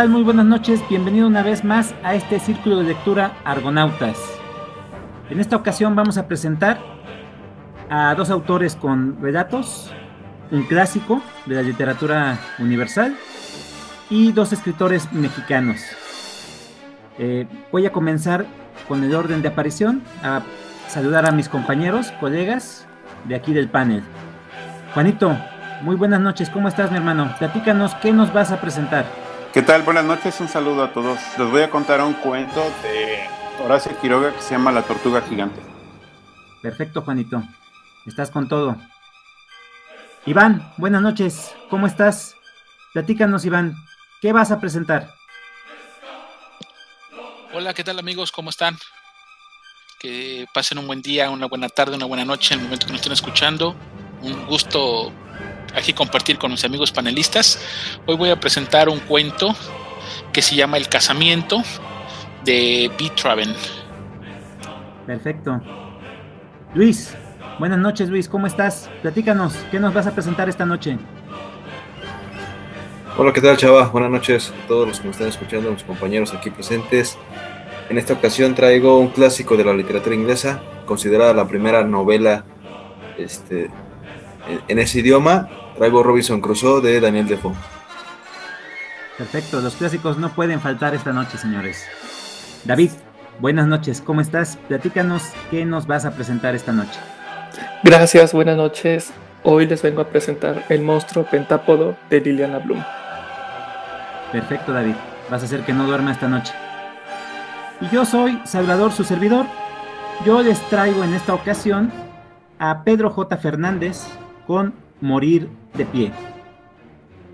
tal? Muy buenas noches. Bienvenido una vez más a este círculo de lectura Argonautas. En esta ocasión vamos a presentar a dos autores con relatos, un clásico de la literatura universal y dos escritores mexicanos. Eh, voy a comenzar con el orden de aparición, a saludar a mis compañeros, colegas de aquí del panel. Juanito, muy buenas noches, ¿cómo estás mi hermano? Platícanos, ¿qué nos vas a presentar? ¿Qué tal? Buenas noches, un saludo a todos. Les voy a contar un cuento de Horacio Quiroga que se llama La Tortuga Gigante. Perfecto, Juanito. Estás con todo. Iván, buenas noches. ¿Cómo estás? Platícanos, Iván. ¿Qué vas a presentar? Hola, ¿qué tal amigos? ¿Cómo están? Que pasen un buen día, una buena tarde, una buena noche en el momento que nos estén escuchando. Un gusto aquí compartir con mis amigos panelistas. Hoy voy a presentar un cuento que se llama El casamiento de B. Traven. Perfecto. Luis, buenas noches Luis, ¿cómo estás? Platícanos, ¿qué nos vas a presentar esta noche? Hola, ¿qué tal chava? Buenas noches a todos los que me están escuchando, mis compañeros aquí presentes. En esta ocasión traigo un clásico de la literatura inglesa, considerada la primera novela este, en ese idioma, traigo Robinson Crusoe de Daniel Defoe. Perfecto, los clásicos no pueden faltar esta noche, señores. David, buenas noches, ¿cómo estás? Platícanos qué nos vas a presentar esta noche. Gracias, buenas noches. Hoy les vengo a presentar El monstruo pentápodo de Liliana Bloom. Perfecto, David. Vas a hacer que no duerma esta noche. Y yo soy Salvador, su servidor. Yo les traigo en esta ocasión a Pedro J. Fernández con Morir de pie.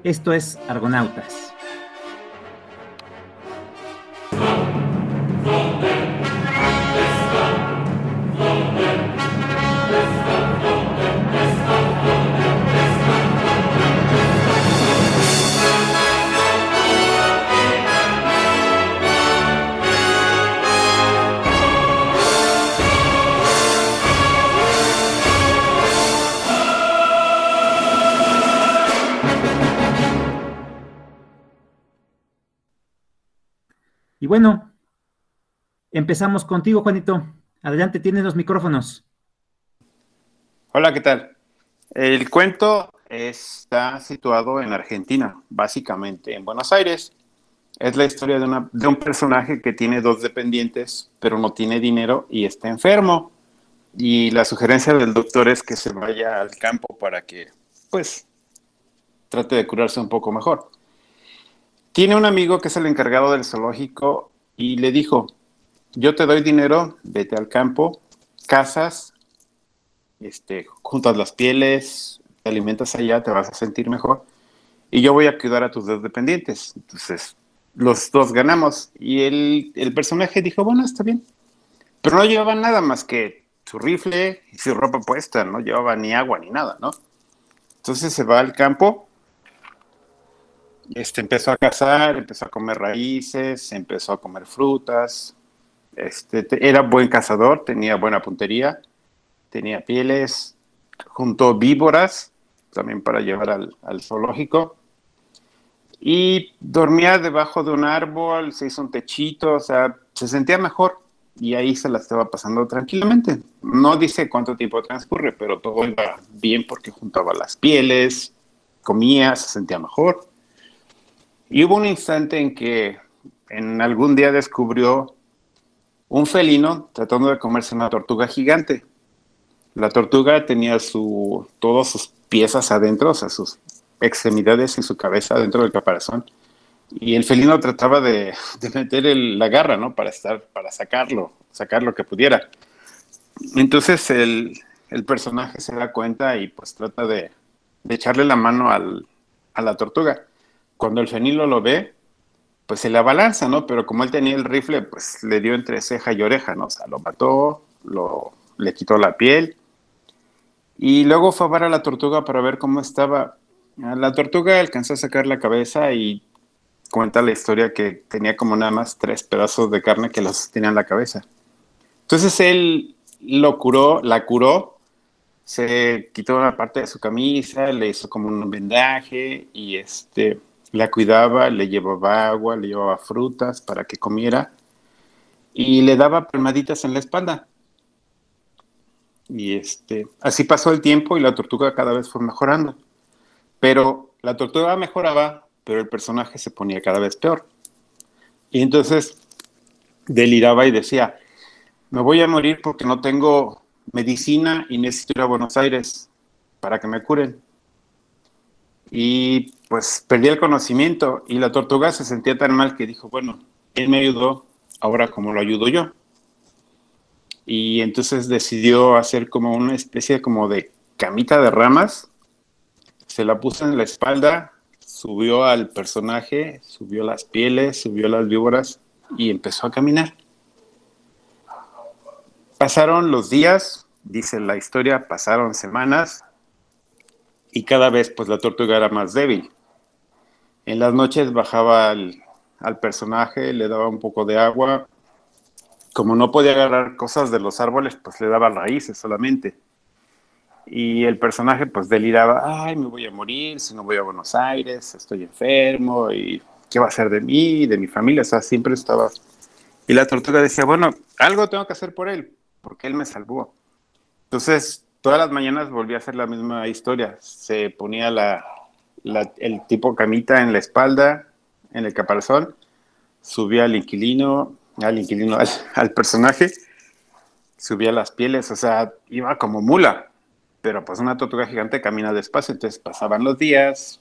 Esto es Argonautas. Bueno, empezamos contigo, Juanito. Adelante, tienes los micrófonos. Hola, ¿qué tal? El cuento está situado en Argentina, básicamente en Buenos Aires. Es la historia de, de, un personaje que tiene dos dependientes, pero no tiene dinero y está enfermo. Y la sugerencia del doctor es que se vaya al campo para que, pues, trate de curarse un poco mejor. Tiene un amigo que es el encargado del zoológico y le dijo, yo te doy dinero, vete al campo, cazas, este, juntas las pieles, te alimentas allá, te vas a sentir mejor y yo voy a cuidar a tus dos dependientes. Entonces, los dos ganamos. Y el, el personaje dijo, bueno, está bien. Pero no llevaba nada más que su rifle y su ropa puesta, no llevaba ni agua ni nada, ¿no? Entonces se va al campo este, empezó a cazar, empezó a comer raíces, empezó a comer frutas. Este, era buen cazador, tenía buena puntería, tenía pieles, juntó víboras también para llevar al, al zoológico. Y dormía debajo de un árbol, se hizo un techito, o sea, se sentía mejor y ahí se la estaba pasando tranquilamente. No dice cuánto tiempo transcurre, pero todo iba bien porque juntaba las pieles, comía, se sentía mejor. Y hubo un instante en que en algún día descubrió un felino tratando de comerse una tortuga gigante. La tortuga tenía su, todas sus piezas adentro, o sea, sus extremidades y su cabeza dentro del caparazón. Y el felino trataba de, meter la garra, ¿no? Para estar, para sacarlo, sacar lo que pudiera. Entonces el, personaje se da cuenta y pues trata de, echarle la mano a la tortuga cuando el fenilo lo ve, pues se le abalanza, ¿no? Pero como él tenía el rifle, pues le dio entre ceja y oreja, ¿no? O sea, lo mató, lo, le quitó la piel. Y luego fue a ver a la tortuga para ver cómo estaba. La tortuga alcanzó a sacar la cabeza y cuenta la historia que tenía como nada más tres pedazos de carne que los tenía en la cabeza. Entonces él lo curó, la curó, se quitó una parte de su camisa, le hizo como un vendaje y este La cuidaba, le llevaba agua, le llevaba frutas para que comiera y le daba palmaditas en la espalda. Y este, así pasó el tiempo y la tortuga cada vez fue mejorando. Pero la tortuga mejoraba, pero el personaje se ponía cada vez peor. Y entonces deliraba y decía, me voy a morir porque no tengo medicina y necesito ir a Buenos Aires para que me curen. Y pues perdí el conocimiento y la tortuga se sentía tan mal que dijo, bueno, él me ayudó, ahora como lo ayudo yo. Y entonces decidió hacer como una especie como de camita de ramas, se la puso en la espalda, subió al personaje, subió las pieles, subió las víboras y empezó a caminar. Pasaron los días, dice la historia, pasaron semanas y cada vez pues la tortuga era más débil. En las noches bajaba al, al personaje, le daba un poco de agua. Como no podía agarrar cosas de los árboles, pues le daba raíces solamente. Y el personaje pues deliraba, ay, me voy a morir, si no voy a Buenos Aires, estoy enfermo, y qué va a ser de mí, de mi familia, o sea, siempre estaba... Y la tortuga decía, bueno, algo tengo que hacer por él, porque él me salvó. Entonces, todas las mañanas volvía a hacer la misma historia. Se ponía la, el tipo camita en la espalda, en el caparazón, subía al inquilino, al inquilino, al, personaje, subía las pieles, o sea, iba como mula, pero pues una tortuga gigante camina despacio, entonces pasaban los días,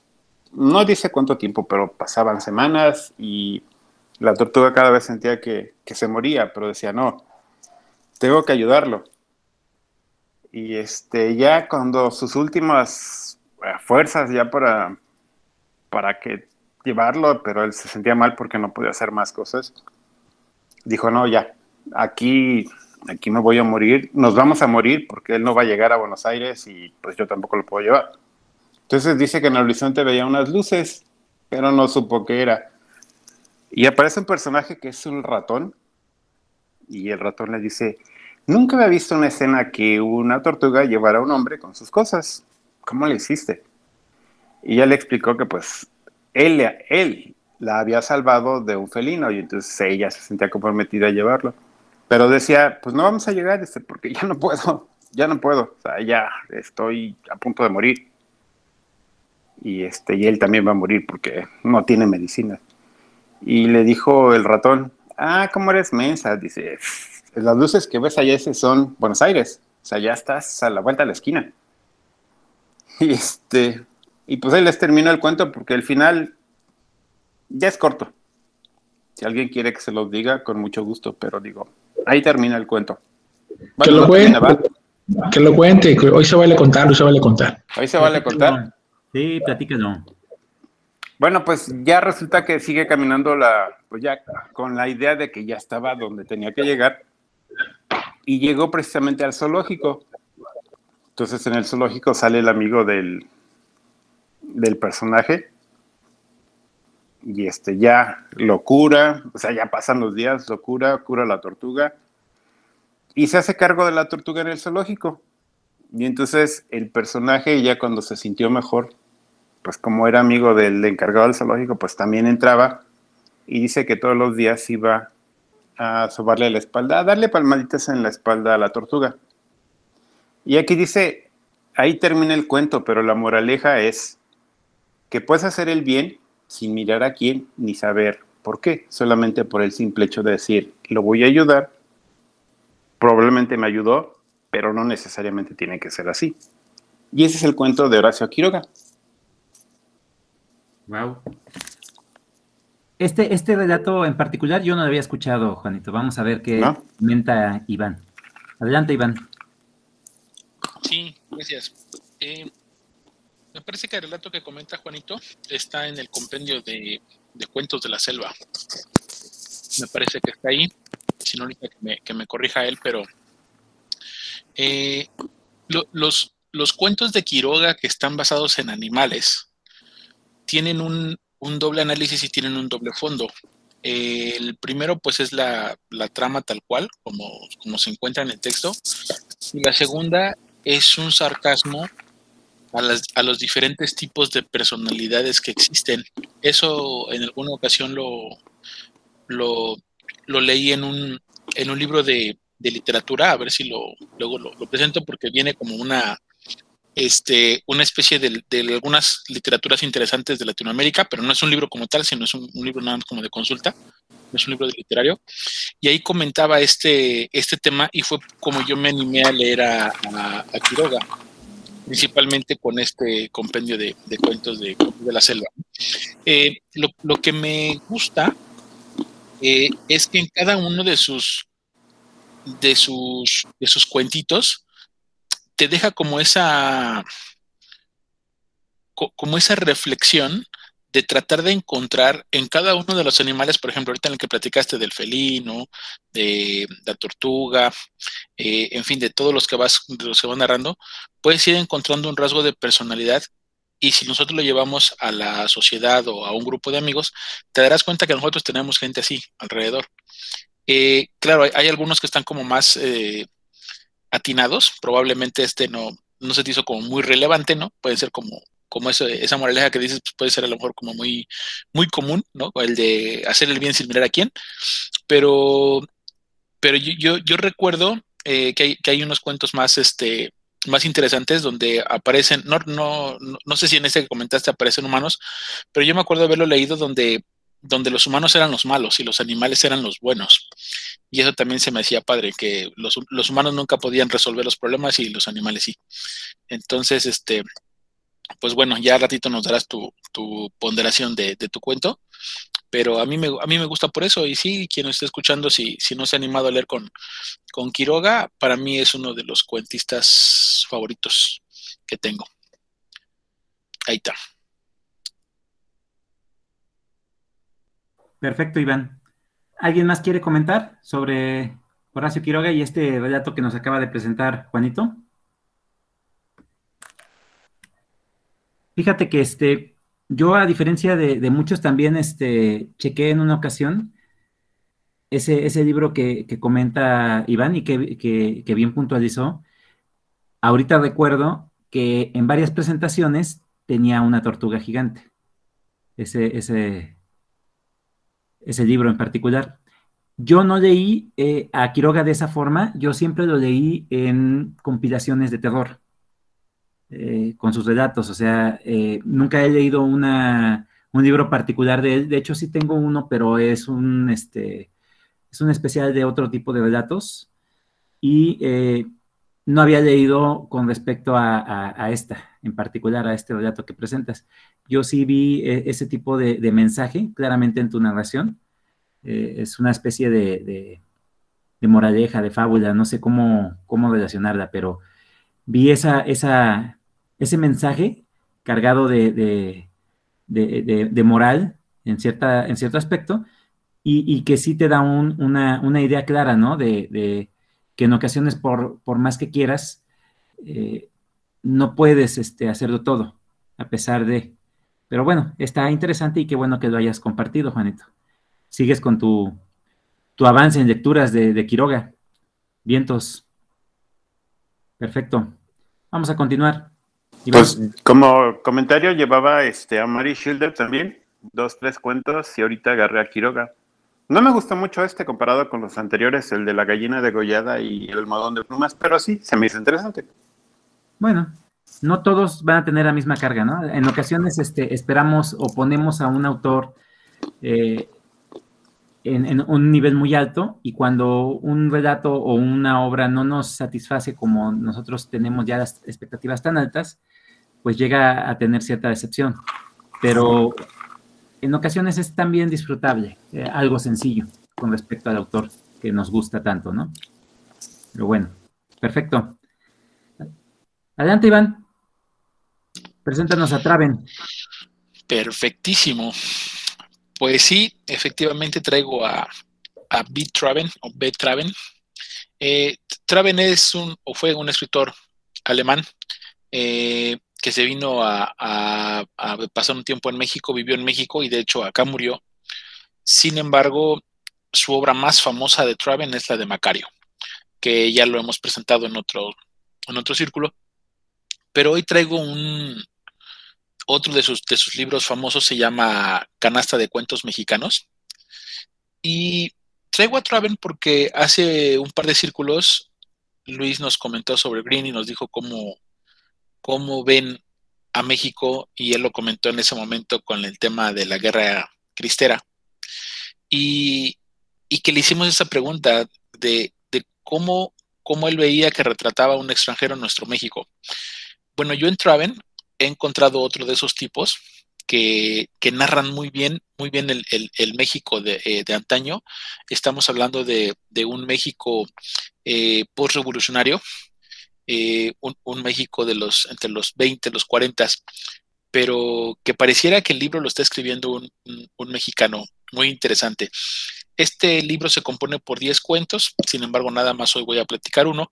no dice cuánto tiempo, pero pasaban semanas y la tortuga cada vez sentía que, que se moría, pero decía, no, tengo que ayudarlo. Y este, ya cuando sus últimas fuerzas ya para, para que llevarlo, pero él se sentía mal porque no podía hacer más cosas. Dijo, no, ya, aquí, aquí me voy a morir, nos vamos a morir porque él no va a llegar a Buenos Aires y pues yo tampoco lo puedo llevar. Entonces dice que en el horizonte veía unas luces, pero no supo qué era. Y aparece un personaje que es un ratón y el ratón le dice, nunca había visto una escena que una tortuga llevara a un hombre con sus cosas. ¿Cómo le hiciste? Y ya le explicó que pues él, él la había salvado de un felino y entonces ella se sentía comprometida a llevarlo. Pero decía, pues no vamos a llegar, este, porque ya no puedo, ya no puedo, o sea, ya estoy a punto de morir. Y, este, y él también va a morir porque no tiene medicina. Y le dijo el ratón, ah, ¿cómo eres mensa? Dice, las luces que ves allá ese son Buenos Aires, o sea, ya estás a la vuelta de la esquina. Y este, y pues ahí les termino el cuento porque el final ya es corto. Si alguien quiere que se los diga, con mucho gusto, pero digo, ahí termina el cuento. que, lo cuente, que lo cuente, hoy se vale contar, hoy se vale contar. Hoy se vale contar. Sí, platíquenlo. Bueno, pues ya resulta que sigue caminando la, pues ya con la idea de que ya estaba donde tenía que llegar y llegó precisamente al zoológico. Entonces en el zoológico sale el amigo del, del personaje y este ya lo cura, o sea, ya pasan los días, lo cura, cura la tortuga y se hace cargo de la tortuga en el zoológico. Y entonces el personaje ya cuando se sintió mejor, pues como era amigo del encargado del zoológico, pues también entraba y dice que todos los días iba a sobarle la espalda, a darle palmaditas en la espalda a la tortuga. Y aquí dice, ahí termina el cuento, pero la moraleja es, que puedes hacer el bien sin mirar a quién ni saber por qué, solamente por el simple hecho de decir, lo voy a ayudar, probablemente me ayudó, pero no necesariamente tiene que ser así. Y ese es el cuento de Horacio Quiroga. Wow. Este, este relato en particular yo no lo había escuchado, Juanito. Vamos a ver qué comenta Iván. Adelante, Iván. Sí, gracias. Eh, me parece que el relato que comenta Juanito está en el compendio de, cuentos de la selva. Me parece que está ahí. Si no, que me, que me corrija él, pero eh, los, los cuentos de Quiroga que están basados en animales tienen un, doble análisis y tienen un doble fondo. el primero, pues, es la, la, trama tal cual, como, como se encuentra en el texto. Y la segunda es un sarcasmo a, las, a los diferentes tipos de personalidades que existen. Eso en alguna ocasión lo, lo, lo leí en un, en un libro de, de, literatura, a ver si lo, luego lo, lo, presento porque viene como una, este, una especie de, algunas literaturas interesantes de Latinoamérica, pero no es un libro como tal, sino es un, libro nada más como de consulta, es un libro de literario. Y ahí comentaba este, este tema y fue como yo me animé a leer a, Quiroga principalmente con este compendio de, cuentos de, de, la selva. Eh, lo, lo, que me gusta eh, es que en cada uno de sus, de sus, de sus cuentitos te deja como esa, como esa reflexión de tratar de encontrar en cada uno de los animales, por ejemplo, ahorita en el que platicaste del felino, de la tortuga, eh, en fin, de todos los que vas, de los que van narrando, puedes ir encontrando un rasgo de personalidad y si nosotros lo llevamos a la sociedad o a un grupo de amigos, te darás cuenta que nosotros tenemos gente así alrededor. Eh, claro, hay, algunos que están como más eh, atinados, probablemente este no, no se te hizo como muy relevante, ¿no? Puede ser como como eso, esa moraleja que dices, pues puede ser a lo mejor como muy, muy común, ¿no? El de hacer el bien sin mirar a quién. Pero, pero yo, yo, recuerdo eh, que, hay, que hay unos cuentos más, este, más interesantes donde aparecen, no, no, no, sé si en ese que comentaste aparecen humanos, pero yo me acuerdo haberlo leído donde, donde los humanos eran los malos y los animales eran los buenos. Y eso también se me hacía padre, que los, los humanos nunca podían resolver los problemas y los animales sí. Entonces, este, pues bueno, ya ratito nos darás tu, ponderación de, de, tu cuento, pero a mí, me, a mí me gusta por eso, y sí, quien nos esté escuchando, si, si no se ha animado a leer con, con Quiroga, para mí es uno de los cuentistas favoritos que tengo. Ahí está. Perfecto, Iván. ¿Alguien más quiere comentar sobre Horacio Quiroga y este relato que nos acaba de presentar Juanito? Fíjate que este, yo a diferencia de, muchos también este, chequé en una ocasión ese, ese libro que, que, comenta Iván y que, que, que, bien puntualizó. Ahorita recuerdo que en varias presentaciones tenía una tortuga gigante. Ese, ese, ese libro en particular. Yo no leí eh, a Quiroga de esa forma, yo siempre lo leí en compilaciones de terror eh, con sus relatos. O sea, eh, nunca he leído una, un libro particular de él. De hecho, sí tengo uno, pero es un, este, es un especial de otro tipo de relatos. Y no había leído con respecto a, esta, en particular a este relato que presentas. Yo sí vi eh, ese tipo de, mensaje claramente en tu narración. Eh, es una especie de, de, moraleja, de fábula, no sé cómo, cómo relacionarla, pero vi esa, esa, ese mensaje cargado de, moral en, cierta, en cierto aspecto y, que sí te da un, una, una, idea clara, ¿no? De, que en ocasiones, por, por más que quieras, eh, no puedes este, hacerlo todo, a pesar de... Pero bueno, está interesante y qué bueno que lo hayas compartido, Juanito. Sigues con tu, tu avance en lecturas de, de Quiroga. Vientos. Perfecto. Vamos a continuar. Pues como comentario llevaba este, a Mary Schilder también, dos, tres cuentos y ahorita agarré a Quiroga. No me gustó mucho este comparado con los anteriores, el de la gallina degollada y el almohadón de plumas, pero sí, se me hizo interesante. Bueno, no todos van a tener la misma carga, ¿no? En ocasiones este, esperamos o ponemos a un autor eh, en, un nivel muy alto y cuando un relato o una obra no nos satisface como nosotros tenemos ya las expectativas tan altas, pues llega a tener cierta decepción. Pero en ocasiones es también disfrutable, eh, algo sencillo con respecto al autor que nos gusta tanto, ¿no? Pero bueno, perfecto. Adelante, Iván. Preséntanos a Traven. Perfectísimo. Pues sí, efectivamente traigo a, a B. Traven o B. Traven. Eh, Traven es un, o fue un escritor alemán eh, que se vino a, a, a, pasar un tiempo en México, vivió en México y de hecho acá murió. Sin embargo, su obra más famosa de Traven es la de Macario, que ya lo hemos presentado en otro, en otro círculo. pero hoy traigo un, otro de sus, de sus libros famosos se llama Canasta de Cuentos Mexicanos. Y traigo a Traven porque hace un par de círculos Luis nos comentó sobre Green y nos dijo cómo, cómo ven a México y él lo comentó en ese momento con el tema de la guerra cristera. Y, que le hicimos esa pregunta de, cómo, cómo, él veía que retrataba a un extranjero en nuestro México. Bueno, yo en Traven he encontrado otro de esos tipos que, narran muy bien, muy bien el, México eh, de, antaño. Estamos hablando de, un México eh, post-revolucionario, eh, un, México de los, entre los 20, los 40, pero que pareciera que el libro lo está escribiendo un, un mexicano muy interesante. Este libro se compone por 10 cuentos, sin embargo, nada más hoy voy a platicar uno.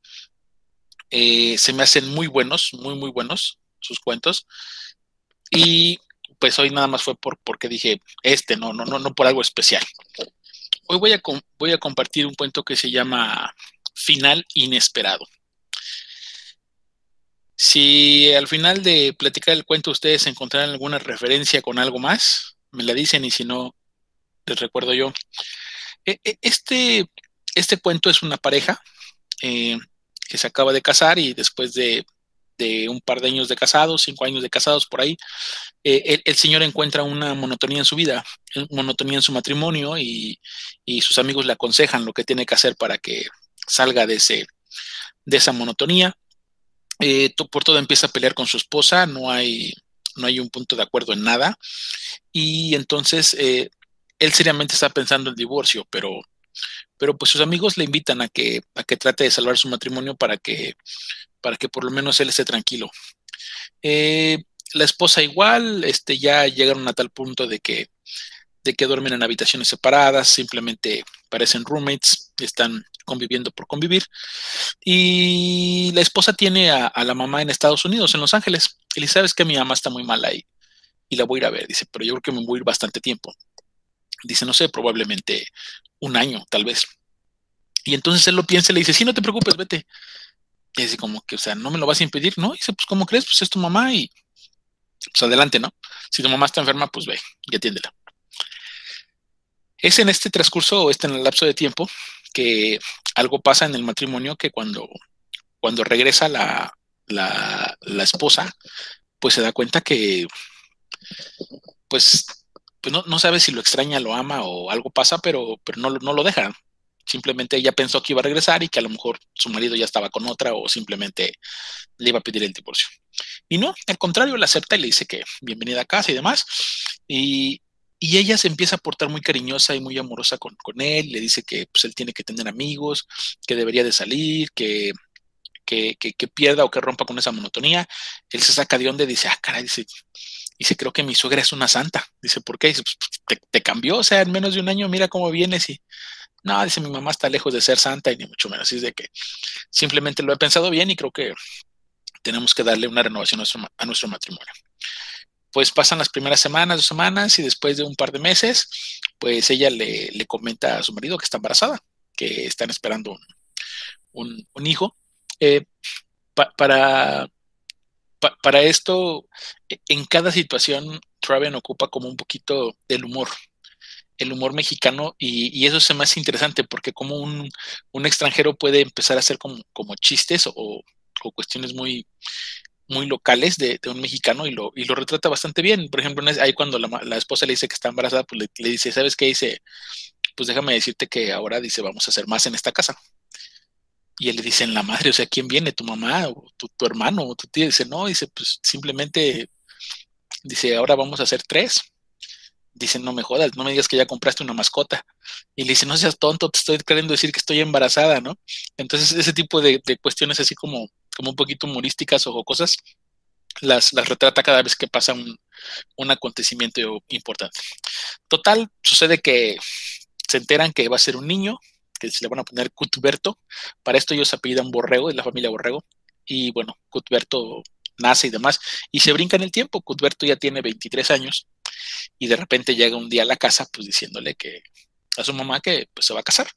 se me hacen muy buenos, muy, muy buenos sus cuentos. Y pues hoy nada más fue por, porque dije, este, no, no, no, no por algo especial. Hoy voy a, voy a compartir un cuento que se llama Final Inesperado. Si al final de platicar el cuento ustedes encontraran alguna referencia con algo más, me la dicen y si no, les recuerdo yo. E, e, este, este cuento es una pareja eh, que se acaba de casar y después de de un par de años de casados, cinco años de casados por ahí, eh, el, señor encuentra una monotonía en su vida, monotonía en su matrimonio y, sus amigos le aconsejan lo que tiene que hacer para que salga de, ese, de esa monotonía. Eh, por todo empieza a pelear con su esposa, no hay, no hay un punto de acuerdo en nada y entonces eh, él seriamente está pensando en divorcio, pero pero pues sus amigos le invitan a que, a que trate de salvar su matrimonio para que, para que por lo menos él esté tranquilo. Eh, la esposa igual, este, ya llegaron a tal punto de que, de que duermen en habitaciones separadas, simplemente parecen roommates, están conviviendo por convivir. Y la esposa tiene a, la mamá en Estados Unidos, en Los Ángeles. Y le sabes que mi mamá está muy mal ahí y la voy a ir a ver. Dice, pero yo creo que me voy a ir bastante tiempo. Dice, no sé, probablemente un año, tal vez. Y entonces él lo piensa y le dice, sí, no te preocupes, vete. Y dice como que, o sea, no me lo vas a impedir, ¿no? Y dice, pues, ¿cómo crees? Pues es tu mamá y pues adelante, ¿no? Si tu mamá está enferma, pues ve y atiéndela. Es en este transcurso o este en el lapso de tiempo que algo pasa en el matrimonio que cuando, cuando regresa la, la, la esposa, pues se da cuenta que, pues, pues no, no, sabe si lo extraña, lo ama o algo pasa, pero, pero no, no lo deja. Simplemente ella pensó que iba a regresar y que a lo mejor su marido ya estaba con otra o simplemente le iba a pedir el divorcio. Y no, al contrario, la acepta y le dice que bienvenida a casa y demás. Y, ella se empieza a portar muy cariñosa y muy amorosa con, él. Le dice que pues, él tiene que tener amigos, que debería de salir, que, que, pierda o que rompa con esa monotonía. Él se saca de onda y dice, ah, caray, dice, dice, creo que mi suegra es una santa. Dice, ¿por qué? Dice, pues, te, te, cambió, o sea, en menos de un año, mira cómo vienes y no, dice mi mamá está lejos de ser santa y ni mucho menos. Así es de que simplemente lo he pensado bien y creo que tenemos que darle una renovación a nuestro, matrimonio. Pues pasan las primeras semanas, dos semanas y después de un par de meses, pues ella le, comenta a su marido que está embarazada, que están esperando un, hijo. Eh, para, para esto, en cada situación, Traven ocupa como un poquito del humor el humor mexicano y, eso es más interesante porque como un, extranjero puede empezar a hacer como, como chistes o, cuestiones muy, muy locales de, un mexicano y lo, y lo retrata bastante bien. Por ejemplo, ahí cuando la, esposa le dice que está embarazada, pues le, dice, ¿sabes qué? Dice, pues déjame decirte que ahora dice, vamos a hacer más en esta casa. Y él le dice, en la madre, o sea, ¿quién viene? ¿Tu mamá o tu, tu hermano o tu tío? Dice, no, dice, pues simplemente, dice, ahora vamos a hacer tres dice, no me jodas, no me digas que ya compraste una mascota. Y le dice, no seas tonto, te estoy queriendo decir que estoy embarazada, ¿no? Entonces, ese tipo de, cuestiones así como, como un poquito humorísticas o cosas, las, las retrata cada vez que pasa un, acontecimiento importante. Total, sucede que se enteran que va a ser un niño, que se le van a poner Cutberto. Para esto ellos apellidan Borrego, es la familia Borrego. Y bueno, Cutberto nace y demás. Y se brinca en el tiempo. Cutberto ya tiene 23 años y de repente llega un día a la casa pues diciéndole que a su mamá que pues se va a casar,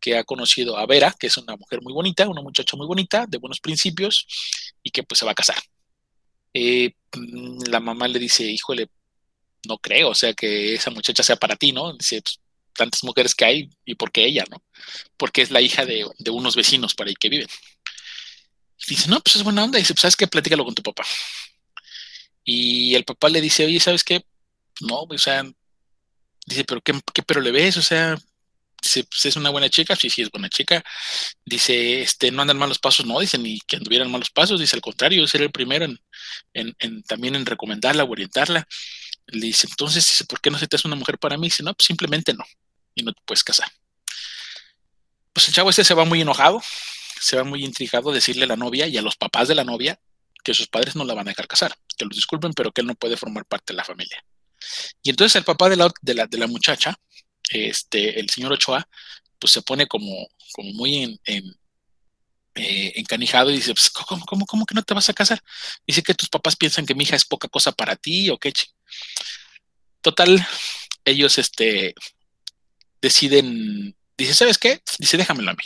que ha conocido a Vera, que es una mujer muy bonita, una muchacha muy bonita, de buenos principios y que pues se va a casar. Eh, mm, la mamá le dice, híjole, no creo, o sea, que esa muchacha sea para ti, ¿no? Dice, pues, tantas mujeres que hay y por qué ella, ¿no? Porque es la hija de, de unos vecinos para ahí que viven. dice, no, pues es buena onda. dice, pues sabes qué, platícalo con tu papá. Y el papá le dice, oye, ¿sabes qué? No, o sea, dice, pero ¿qué, pero le ves? O sea, dice, pues es una buena chica, sí, sí, es buena chica. Dice, este, no andan malos pasos, no, dice, ni que anduvieran malos pasos, dice, al contrario, ser el primero en, en, en, también en recomendarla o orientarla. Le dice, entonces, ¿por qué no se te hace una mujer para mí? Dice, no, pues simplemente no, y no te puedes casar. Pues el chavo este se va muy enojado, se va muy intrigado a decirle a la novia y a los papás de la novia que sus padres no la van a dejar casar, que los disculpen, pero que él no puede formar parte de la familia. Y entonces el papá de la, de la, de la muchacha, este, el señor Ochoa, pues se pone como, como muy en, en eh, encanijado y dice, pues, ¿cómo, ¿cómo, cómo, que no te vas a casar? Dice que tus papás piensan que mi hija es poca cosa para ti o qué. Total, ellos este, deciden, dice, ¿sabes qué? Dice, déjamelo a mí.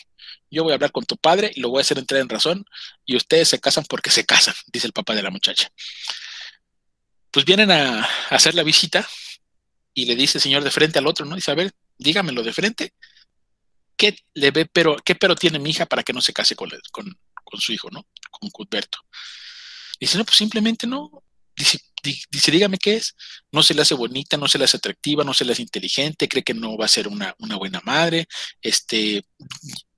Yo voy a hablar con tu padre y lo voy a hacer entrar en razón y ustedes se casan porque se casan, dice el papá de la muchacha. Pues vienen a, hacer la visita y le dice el señor de frente al otro, ¿no? Dice, a ver, dígamelo de frente. ¿Qué le ve, pero, qué pero tiene mi hija para que no se case con, con, su hijo, ¿no? Con Cuthberto. Dice, no, pues simplemente no. Dice, dice, dígame qué es. No se le hace bonita, no se le hace atractiva, no se le hace inteligente, cree que no va a ser una, una buena madre, este,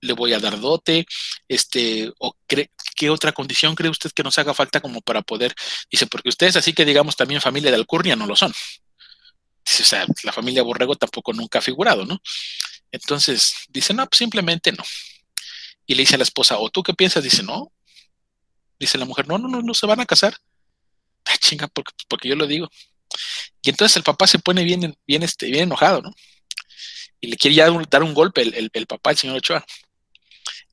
le voy a dar dote, este, o cree, ¿qué otra condición cree usted que nos haga falta como para poder? Dice, porque ustedes así que digamos también familia de Alcurnia no lo son. Dice, o sea, la familia Borrego tampoco nunca ha figurado, ¿no? Entonces, dice, no, pues simplemente no. Y le dice a la esposa, ¿o tú qué piensas? Dice, no. Dice la mujer, no, no, no, no se van a casar. Ah, chinga, porque, porque yo lo digo. Y entonces el papá se pone bien, bien, este, bien enojado, ¿no? Y le quiere ya dar un golpe el, el, el papá, el señor Ochoa.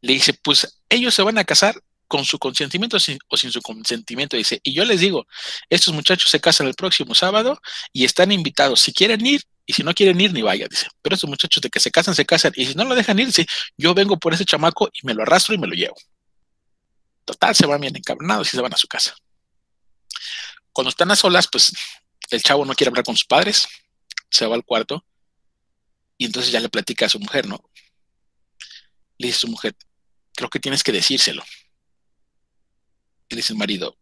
Le dice, pues ellos se van a casar con su consentimiento o sin su consentimiento. Dice, y yo les digo, estos muchachos se casan el próximo sábado y están invitados. Si quieren ir, y si no quieren ir, ni vaya, dice. Pero estos muchachos de que se casan, se casan. Y si no lo dejan ir, dice, yo vengo por ese chamaco y me lo arrastro y me lo llevo. Total, se van bien encabronados y se van a su casa. Cuando están a solas, pues el chavo no quiere hablar con sus padres, se va al cuarto y entonces ya le platica a su mujer, ¿no? Le dice a su mujer, creo que tienes que decírselo. Y dice el marido,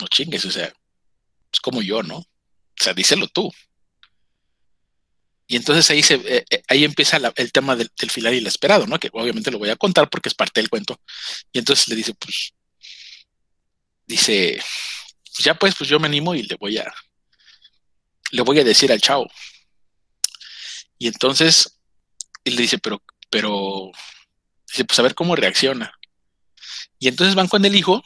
no chingues, o sea, es como yo, ¿no? O sea, díselo tú. Y entonces ahí, se, eh, eh, ahí empieza el tema del, del, filar y el esperado, ¿no? Que obviamente lo voy a contar porque es parte del cuento. Y entonces le dice, pues, dice, pues ya pues, pues yo me animo y le voy a, le voy a decir al chavo. Y entonces él le dice, pero, pero, dice, pues a ver cómo reacciona. Y entonces van con el hijo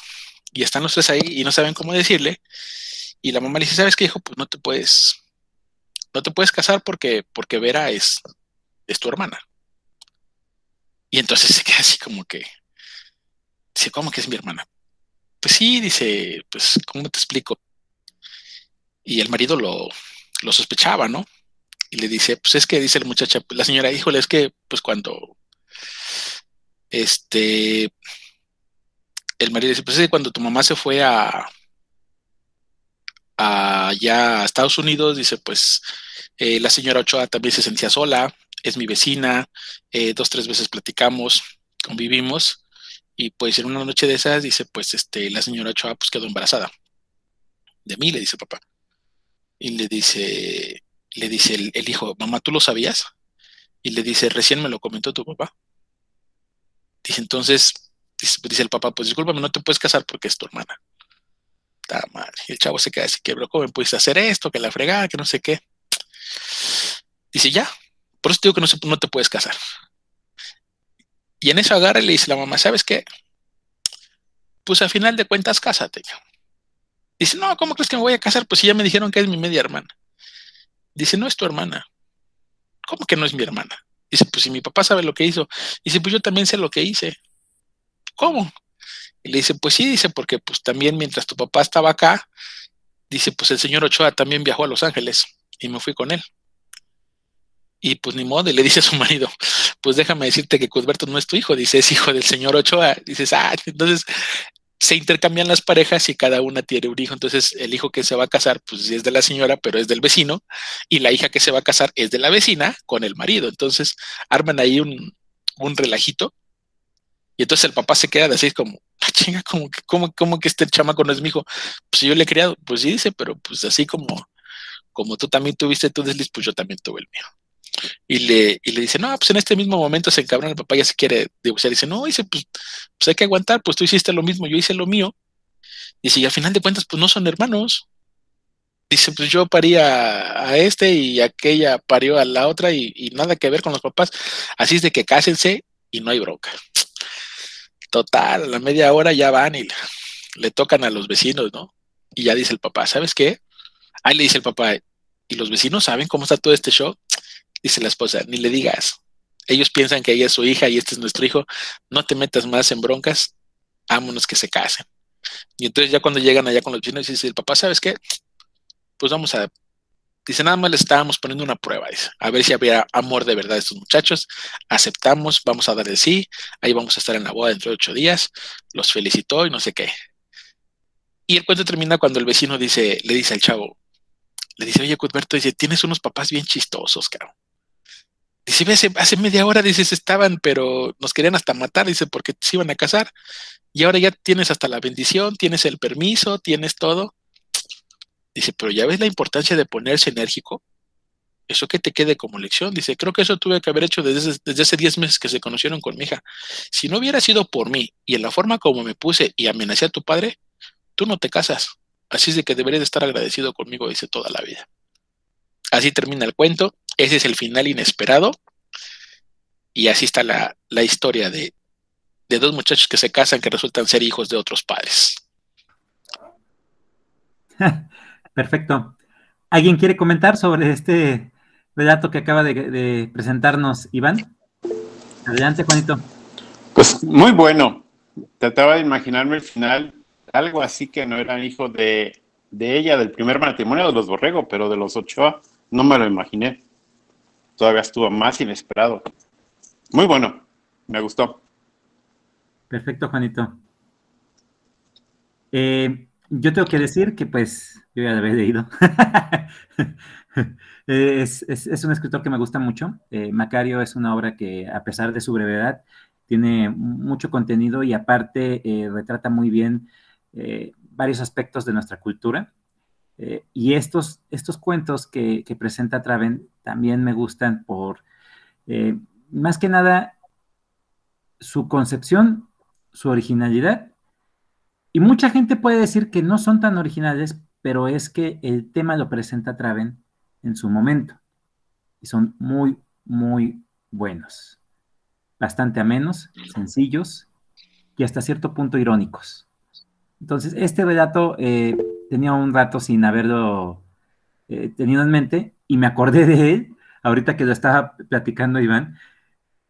y están los tres ahí y no saben cómo decirle. Y la mamá le dice, ¿sabes qué, hijo? Pues no te puedes, no te puedes casar porque, porque Vera es, es tu hermana. Y entonces se queda así como que, dice, ¿cómo que es mi hermana? Pues sí, dice, pues, ¿cómo te explico? Y el marido lo, lo sospechaba, ¿no? Y le dice, pues es que dice la muchacha, la señora, híjole, es que, pues cuando, este, el marido dice, pues cuando tu mamá se fue a, allá a Estados Unidos, dice, pues eh, la señora Ochoa también se sentía sola, es mi vecina, eh, dos, tres veces platicamos, convivimos, y pues en una noche de esas, dice, pues este, la señora Ochoa pues quedó embarazada. De mí, le dice papá. Y le dice, le dice el hijo, mamá, ¿tú lo sabías? Y le dice, recién me lo comentó tu papá. Dice, entonces, dice, el papá, pues discúlpame, no te puedes casar porque es tu hermana. Ta madre. Y el chavo se queda así, que, ¿cómo pudiste hacer esto? Que la fregada, que no sé qué. Dice, ya, por eso te digo que no, se, te puedes casar. Y en eso agarra y le dice la mamá, ¿sabes qué? Pues al final de cuentas, cásate. Dice, no, ¿cómo crees que me voy a casar? Pues si ya me dijeron que es mi media hermana. Dice, no es tu hermana. ¿Cómo que no es mi hermana? Dice, pues si mi papá sabe lo que hizo. Dice, pues yo también sé lo que hice. ¿Cómo? Y le dice, pues sí, dice, porque pues también mientras tu papá estaba acá, dice, pues el señor Ochoa también viajó a Los Ángeles y me fui con él. Y pues ni modo, y le dice a su marido, pues déjame decirte que Cusberto no es tu hijo, dice, es hijo del señor Ochoa. Dices, ah, entonces se intercambian las parejas y cada una tiene un hijo. Entonces, el hijo que se va a casar, pues es de la señora, pero es del vecino, y la hija que se va a casar es de la vecina con el marido. Entonces, arman ahí un, un relajito. Y entonces el papá se queda así como, ah, chinga, como que, como, como que este chamaco no es mi hijo. Pues yo le he criado, pues sí dice, pero pues así como, como tú también tuviste tu desliz, pues yo también tuve el mío. Y le, y le dice, no, pues en este mismo momento se encabrona el papá, ya se quiere divorciar. Dice, no, dice, pues, pues hay que aguantar, pues tú hiciste lo mismo, yo hice lo mío. Dice, y al final de cuentas, pues no son hermanos. Dice, pues yo paría a este y aquella parió a la otra y, y nada que ver con los papás. Así es de que cásense y no hay bronca. Total, a la media hora ya van y le tocan a los vecinos, ¿no? Y ya dice el papá, ¿sabes qué? Ahí le dice el papá, ¿y los vecinos saben cómo está todo este show? Dice la esposa, ni le digas. Ellos piensan que ella es su hija y este es nuestro hijo. No te metas más en broncas. Vámonos que se casen. Y entonces ya cuando llegan allá con los vecinos, dice el papá, ¿sabes qué? Pues vamos a... Dice, nada más le estábamos poniendo una prueba, dice, a ver si había amor de verdad de estos muchachos. Aceptamos, vamos a darle sí, ahí vamos a estar en la boda dentro de ocho días. Los felicitó y no sé qué. Y el cuento termina cuando el vecino dice, le dice al chavo, le dice, oye, Cuthberto, dice, tienes unos papás bien chistosos, cabrón. Dice, hace, hace media hora, dices, estaban, pero nos querían hasta matar, dice, porque se iban a casar. Y ahora ya tienes hasta la bendición, tienes el permiso, tienes todo. Dice, pero ya ves la importancia de ponerse enérgico. Eso que te quede como lección. Dice, creo que eso tuve que haber hecho desde, desde hace 10 meses que se conocieron con mi hija. Si no hubiera sido por mí y en la forma como me puse y amenacé a tu padre, tú no te casas. Así es de que deberías de estar agradecido conmigo, dice toda la vida. Así termina el cuento. Ese es el final inesperado. Y así está la, historia de, dos muchachos que se casan que resultan ser hijos de otros padres. Perfecto. ¿Alguien quiere comentar sobre este relato que acaba de, presentarnos Iván? Adelante, Juanito. Pues muy bueno. Trataba de imaginarme el final, algo así que no eran hijos de, de ella, del primer matrimonio de los Borrego, pero de los Ochoa, no me lo imaginé. Todavía estuvo más inesperado. Muy bueno, me gustó. Perfecto, Juanito. Eh, yo tengo que decir que pues yo ya lo había leído. es, es, un escritor que me gusta mucho. Eh, Macario es una obra que a pesar de su brevedad tiene mucho contenido y aparte eh, retrata muy bien varios aspectos de nuestra cultura. y estos, estos cuentos que, que, presenta Traven también me gustan por más que nada su concepción, su originalidad. Y mucha gente puede decir que no son tan originales, pero es que el tema lo presenta Traven en su momento. Y son muy, muy buenos. Bastante amenos, sencillos y hasta cierto punto irónicos. Entonces, este relato eh, tenía un rato sin haberlo eh, tenido en mente y me acordé de él ahorita que lo estaba platicando Iván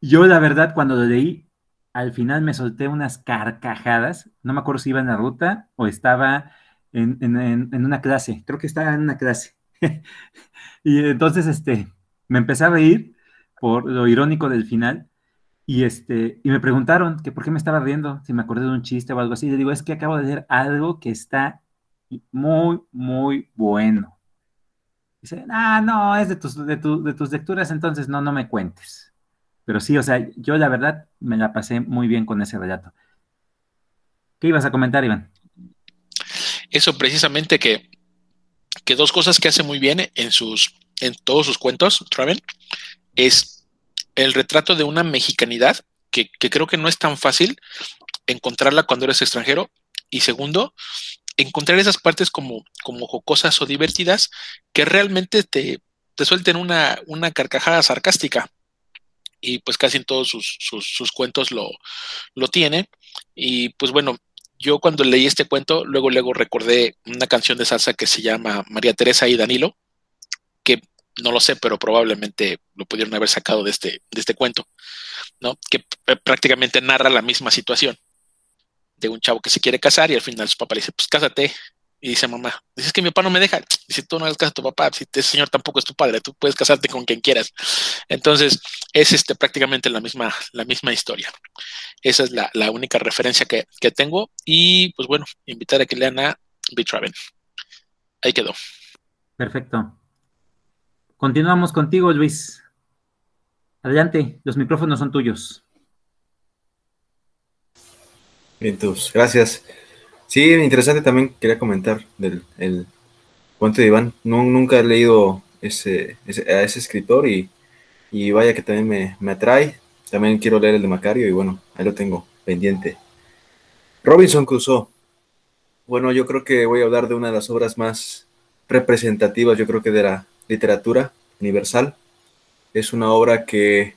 yo, la verdad, cuando lo leí, al final me solté unas carcajadas. No me acuerdo si iba en la ruta o estaba en, una clase. Creo que estaba en una clase. y entonces, este, me empecé a reír por lo irónico del final. Y, este, y me preguntaron que por qué me estaba riendo, si me acordé de un chiste o algo así. Le digo, es que acabo de leer algo que está muy, muy bueno. Dice, ah, no, es de tus, de, de tus lecturas, entonces no, no me cuentes. Pero sí, o sea, yo la verdad me la pasé muy bien con ese relato. ¿Qué ibas a comentar, Iván? Eso precisamente que, que dos cosas que hace muy bien en sus en todos sus cuentos, Traven, es el retrato de una mexicanidad que, que, creo que no es tan fácil encontrarla cuando eres extranjero. Y segundo, encontrar esas partes como, como jocosas o divertidas que realmente te, te suelten una, una carcajada sarcástica y pues casi en todos sus, cuentos lo, lo, tiene. Y pues bueno, yo cuando leí este cuento, luego, luego recordé una canción de salsa que se llama María Teresa y Danilo, que no lo sé, pero probablemente lo pudieron haber sacado de este, de este cuento, ¿no? Que prácticamente narra la misma situación de un chavo que se quiere casar y al final su papá le dice, pues cásate, y dice mamá, dices que mi papá no me deja. Dice, tú no hagas caso a tu papá, si ese señor tampoco es tu padre, tú puedes casarte con quien quieras. Entonces, es este, prácticamente la misma, la misma historia. Esa es la, única referencia que, tengo. Y pues bueno, invitar a que lean a Betraven. Ahí quedó. Perfecto. Continuamos contigo, Luis. Adelante, los micrófonos son tuyos. Bien, tus, gracias. Sí, interesante también quería comentar del el cuento de Iván. nunca he leído ese, a ese escritor y, vaya que también me, me, atrae. También quiero leer el de Macario y bueno, ahí lo tengo pendiente. Robinson Crusoe. Bueno, yo creo que voy a hablar de una de las obras más representativas, yo creo que de la literatura universal. Es una obra que,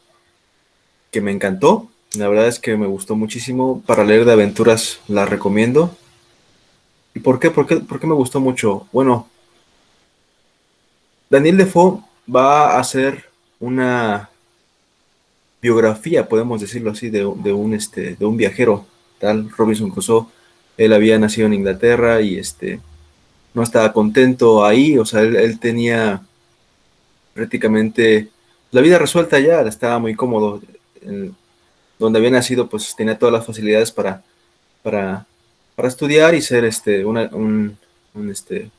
que me encantó. La verdad es que me gustó muchísimo. Para leer de aventuras la recomiendo. ¿Y por qué? ¿Por qué, por qué me gustó mucho? Bueno, Daniel Defoe va a hacer una biografía, podemos decirlo así, de, un, este, de un viajero, tal Robinson Crusoe. Él había nacido en Inglaterra y este, no estaba contento ahí, o sea, él, tenía prácticamente la vida resuelta ya, estaba muy cómodo. donde había nacido, pues tenía todas las facilidades para, para, para estudiar y ser este, una, un, este,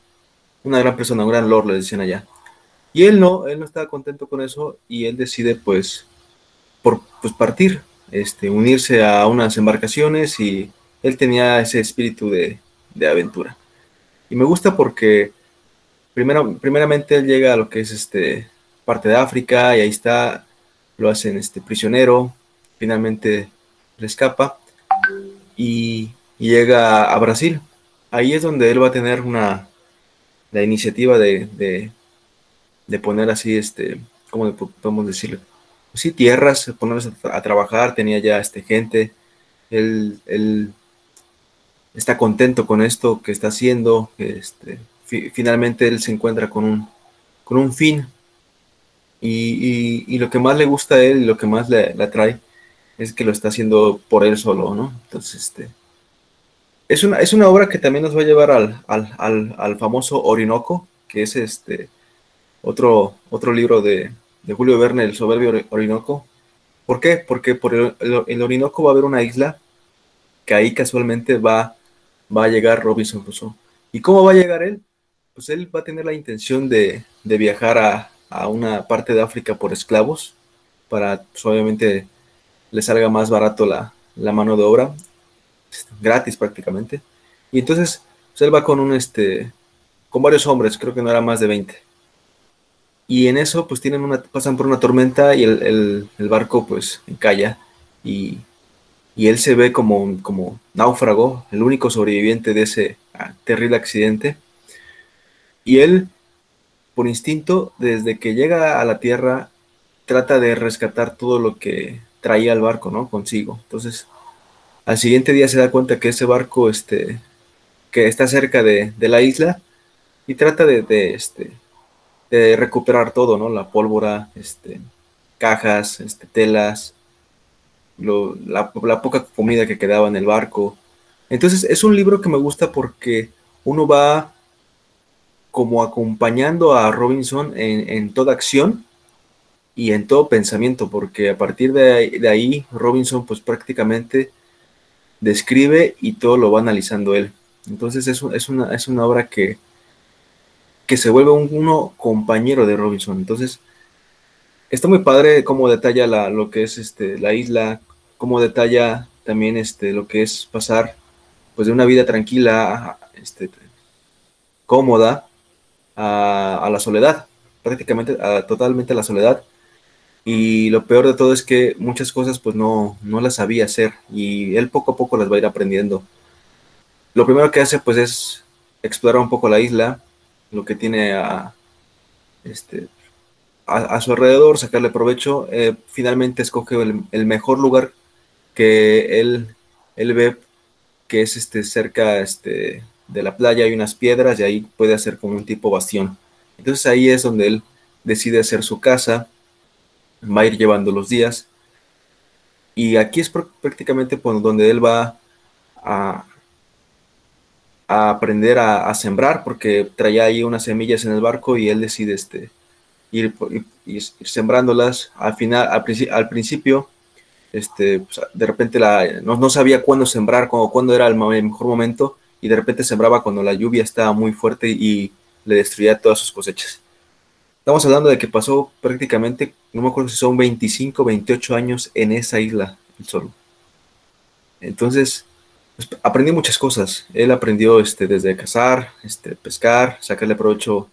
una gran persona, un gran lord, le decían allá. Y él no, él no estaba contento con eso y él decide pues, por, pues partir, este, unirse a unas embarcaciones y él tenía ese espíritu de, aventura. Y me gusta porque primero, primeramente él llega a lo que es este, parte de África y ahí está, lo hacen este, prisionero, finalmente le escapa y, llega a Brasil. Ahí es donde él va a tener una, la iniciativa de de poner así, este, ¿cómo podemos decirlo? Pues sí, tierras, ponerse a, trabajar, tenía ya este, gente, él, él, está contento con esto que está haciendo, este, finalmente él se encuentra con un, con un fin. Y, y, lo que más le gusta a él y lo que más le, atrae es que lo está haciendo por él solo, ¿no? Entonces, este, es una, es una obra que también nos va a llevar al, al, al, al famoso Orinoco, que es este, otro, otro libro de, Julio Verne, El soberbio Orinoco. ¿Por qué? Porque por el, Orinoco va a haber una isla que ahí casualmente va, va a llegar Robinson Crusoe. ¿Y cómo va a llegar él? Pues él va a tener la intención de, viajar a, una parte de África por esclavos para, pues, obviamente, le salga más barato la, mano de obra, gratis prácticamente. Y entonces, pues, él va con un, este, con varios hombres, creo que no era más de 20 y en eso pues tienen una, pasan por una tormenta y el, barco pues encalla y, él se ve como, como náufrago, el único sobreviviente de ese ah, terrible accidente. Y él, por instinto, desde que llega a la tierra, trata de rescatar todo lo que traía el barco, ¿no? Consigo. Entonces, al siguiente día se da cuenta que ese barco, este, que está cerca de, la isla, y trata de, de este, de recuperar todo, ¿no? La pólvora, este, cajas, este, telas, la, poca comida que quedaba en el barco. Entonces es un libro que me gusta porque uno va como acompañando a Robinson en, toda acción y en todo pensamiento, porque a partir de ahí, Robinson pues prácticamente describe y todo lo va analizando él. Entonces es, es, una, es una obra que, que se vuelve un, uno compañero de Robinson. Entonces, está muy padre cómo detalla la, lo que es este, la isla, cómo detalla también este, lo que es pasar pues, de una vida tranquila, este, cómoda, a, la soledad, prácticamente totalmente a la soledad. Y lo peor de todo es que muchas cosas pues no, no las sabía hacer y él poco a poco las va a ir aprendiendo. Lo primero que hace pues es explorar un poco la isla, lo que tiene a, este, a, su alrededor, sacarle provecho. Eh, finalmente escoge el, mejor lugar que él, él, ve, que es este, cerca este, de la playa, hay unas piedras y ahí puede hacer como un tipo bastión. Entonces ahí es donde él decide hacer su casa, va a ir llevando los días. Y aquí es prácticamente por donde él va a, aprender a, sembrar porque traía ahí unas semillas en el barco y él decide este, ir, sembrándolas. Al final, al, principio, este, pues, de repente la, no, no, sabía cuándo sembrar, cuándo, cuándo era el mejor momento, y de repente sembraba cuando la lluvia estaba muy fuerte y le destruía todas sus cosechas. Estamos hablando de que pasó prácticamente, no me acuerdo si son 25, 28 años en esa isla, el solo. Entonces, pues, aprendí muchas cosas. Él aprendió este, desde cazar, este, pescar, sacarle provecho.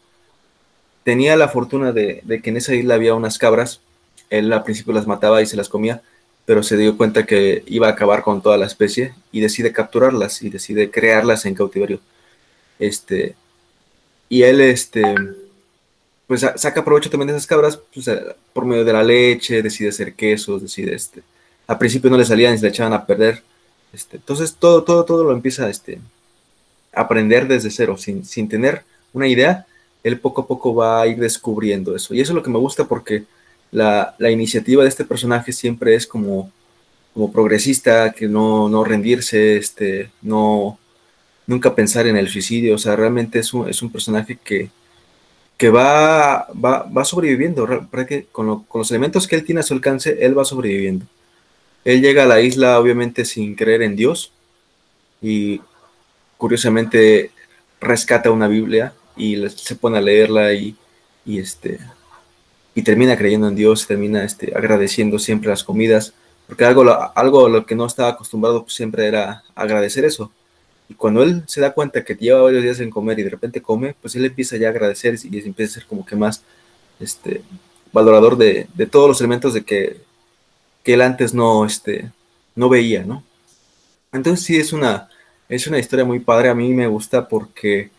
Tenía la fortuna de, de que en esa isla había unas cabras. Él al principio las mataba y se las comía, pero se dio cuenta que iba a acabar con toda la especie y decide capturarlas y decide crearlas en cautiverio. Este, y él, este, pues saca provecho también de esas cabras pues, por medio de la leche, decide hacer quesos, decide, este, al principio no le salían y se le echaban a perder. Este, entonces todo, todo, todo lo empieza este, a aprender desde cero, sin, sin tener una idea, él poco a poco va a ir descubriendo eso. Y eso es lo que me gusta porque la, la iniciativa de este personaje siempre es como, como progresista, que no, no rendirse, este, no, nunca pensar en el suicidio, o sea, realmente es un, es un personaje que, que va, va, va sobreviviendo, con, con, los elementos que él tiene a su alcance, él va sobreviviendo. Él llega a la isla obviamente sin creer en Dios y curiosamente rescata una Biblia y se pone a leerla y, y, este, y termina creyendo en Dios, termina este, agradeciendo siempre las comidas, porque algo, algo a lo que no estaba acostumbrado siempre era agradecer eso. Y cuando él se da cuenta que lleva varios días en comer y de repente come, pues él empieza ya a agradecer y empieza a ser como que más este, valorador de, de todos los elementos de que, que, él antes no, este, no veía, ¿no? Entonces sí es una, es una historia muy padre, a mí me gusta porque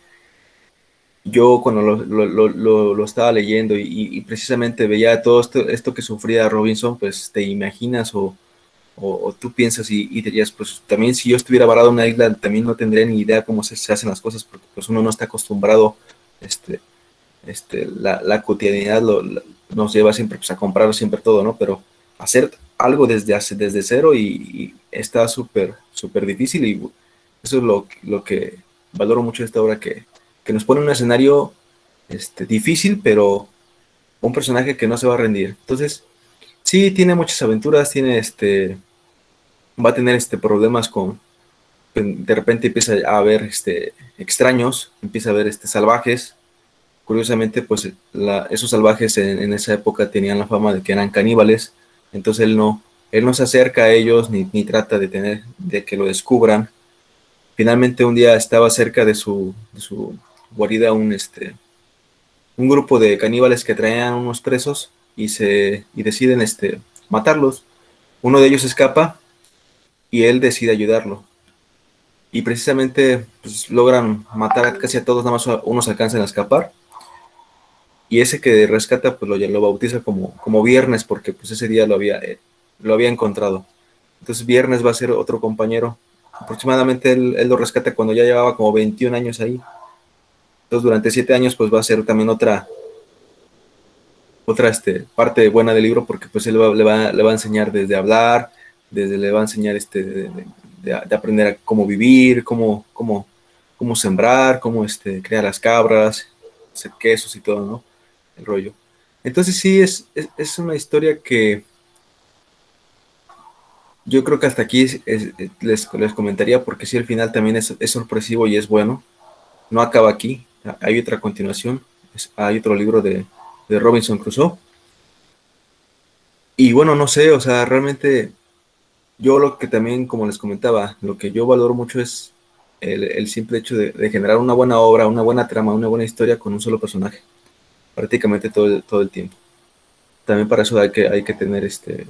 yo cuando lo, lo, lo, estaba leyendo y, y, precisamente veía todo esto, esto que sufría Robinson, pues te imaginas o o, tú piensas y, dirías, pues también si yo estuviera varado en una isla, también no tendría ni idea cómo se, hacen las cosas, porque pues uno no está acostumbrado, este, este, la, la cotidianidad lo, nos lleva siempre pues, a comprar siempre todo, ¿no? Pero hacer algo desde, hace, desde cero y, está súper, súper difícil y eso es lo, lo, que valoro mucho de esta obra, que, que nos pone un escenario este, difícil, pero un personaje que no se va a rendir. Entonces, sí, tiene muchas aventuras, tiene este va a tener este, problemas con, de repente empieza a haber este, extraños, empieza a haber este, salvajes. Curiosamente, pues esos salvajes en, esa época tenían la fama de que eran caníbales, entonces él no, él no se acerca a ellos ni, ni trata de, tener, de que lo descubran. Finalmente un día estaba cerca de su, de su guarida un, este, un grupo de caníbales que traían unos presos y, se, y deciden este, matarlos. Uno de ellos escapa y él decide ayudarlo. Y precisamente pues, logran matar casi a todos, nada más unos alcanzan a escapar. Y ese que rescata, pues lo, lo bautiza como, como Viernes, porque pues ese día lo había, eh, lo había encontrado. Entonces Viernes va a ser otro compañero. Aproximadamente él, él, lo rescata cuando ya llevaba como 21 años ahí. Entonces durante 7 años pues va a ser también otra otra este, parte buena del libro porque pues él le, va, le va a enseñar desde hablar, desde le va a enseñar este, de, aprender a cómo vivir, cómo, cómo, cómo sembrar, cómo este, crear las cabras, hacer quesos y todo, ¿no? El rollo. Entonces sí, es, es, una historia que yo creo que hasta aquí les, les, comentaría porque sí, el final también es, sorpresivo y es bueno. No acaba aquí, hay otra continuación, hay otro libro de, de Robinson Crusoe. Y bueno, no sé, o sea, realmente yo lo que también, como les comentaba, lo que yo valoro mucho es el, simple hecho de, generar una buena obra, una buena trama, una buena historia con un solo personaje, prácticamente todo el, todo el tiempo. También para eso hay que, hay que tener este,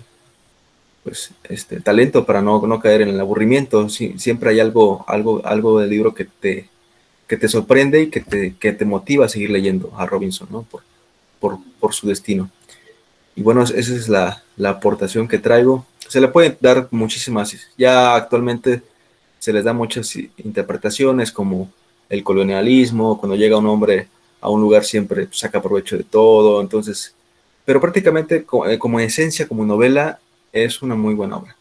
pues, este talento para no, no caer en el aburrimiento. siempre hay algo, algo, algo del libro que te, que te sorprende y que te, que te motiva a seguir leyendo a Robinson, ¿no? Por, por, por su destino. Y bueno, esa es la, la aportación que traigo se le pueden dar muchísimas, ya actualmente se les da muchas interpretaciones como el colonialismo, cuando llega un hombre a un lugar siempre saca provecho de todo, entonces, pero prácticamente eh, como, esencia, como novela, es una muy buena obra.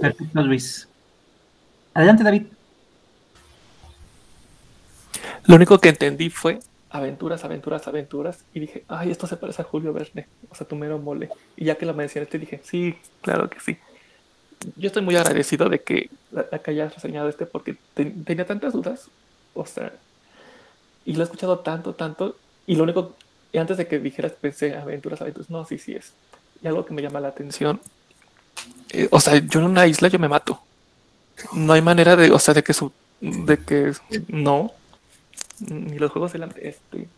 Perfecto, Luis. Adelante, David. Lo único que entendí fue aventuras, aventuras, aventuras. Y dije, ay, esto se parece a Julio Verne, o sea, tu mero mole. Y ya que lo mencionaste, dije, sí, claro que sí. Yo estoy muy agradecido de que, que hayas reseñado este porque tenía tantas dudas, o sea, y lo he escuchado tanto, tanto, y lo único, antes de que dijeras, pensé, aventuras, aventuras, no, sí, sí es. Y algo que me llama la atención, eh, o sea, yo en una isla yo me mato. No hay manera de, o sea, de que su, de que no, ni los juegos delante, este,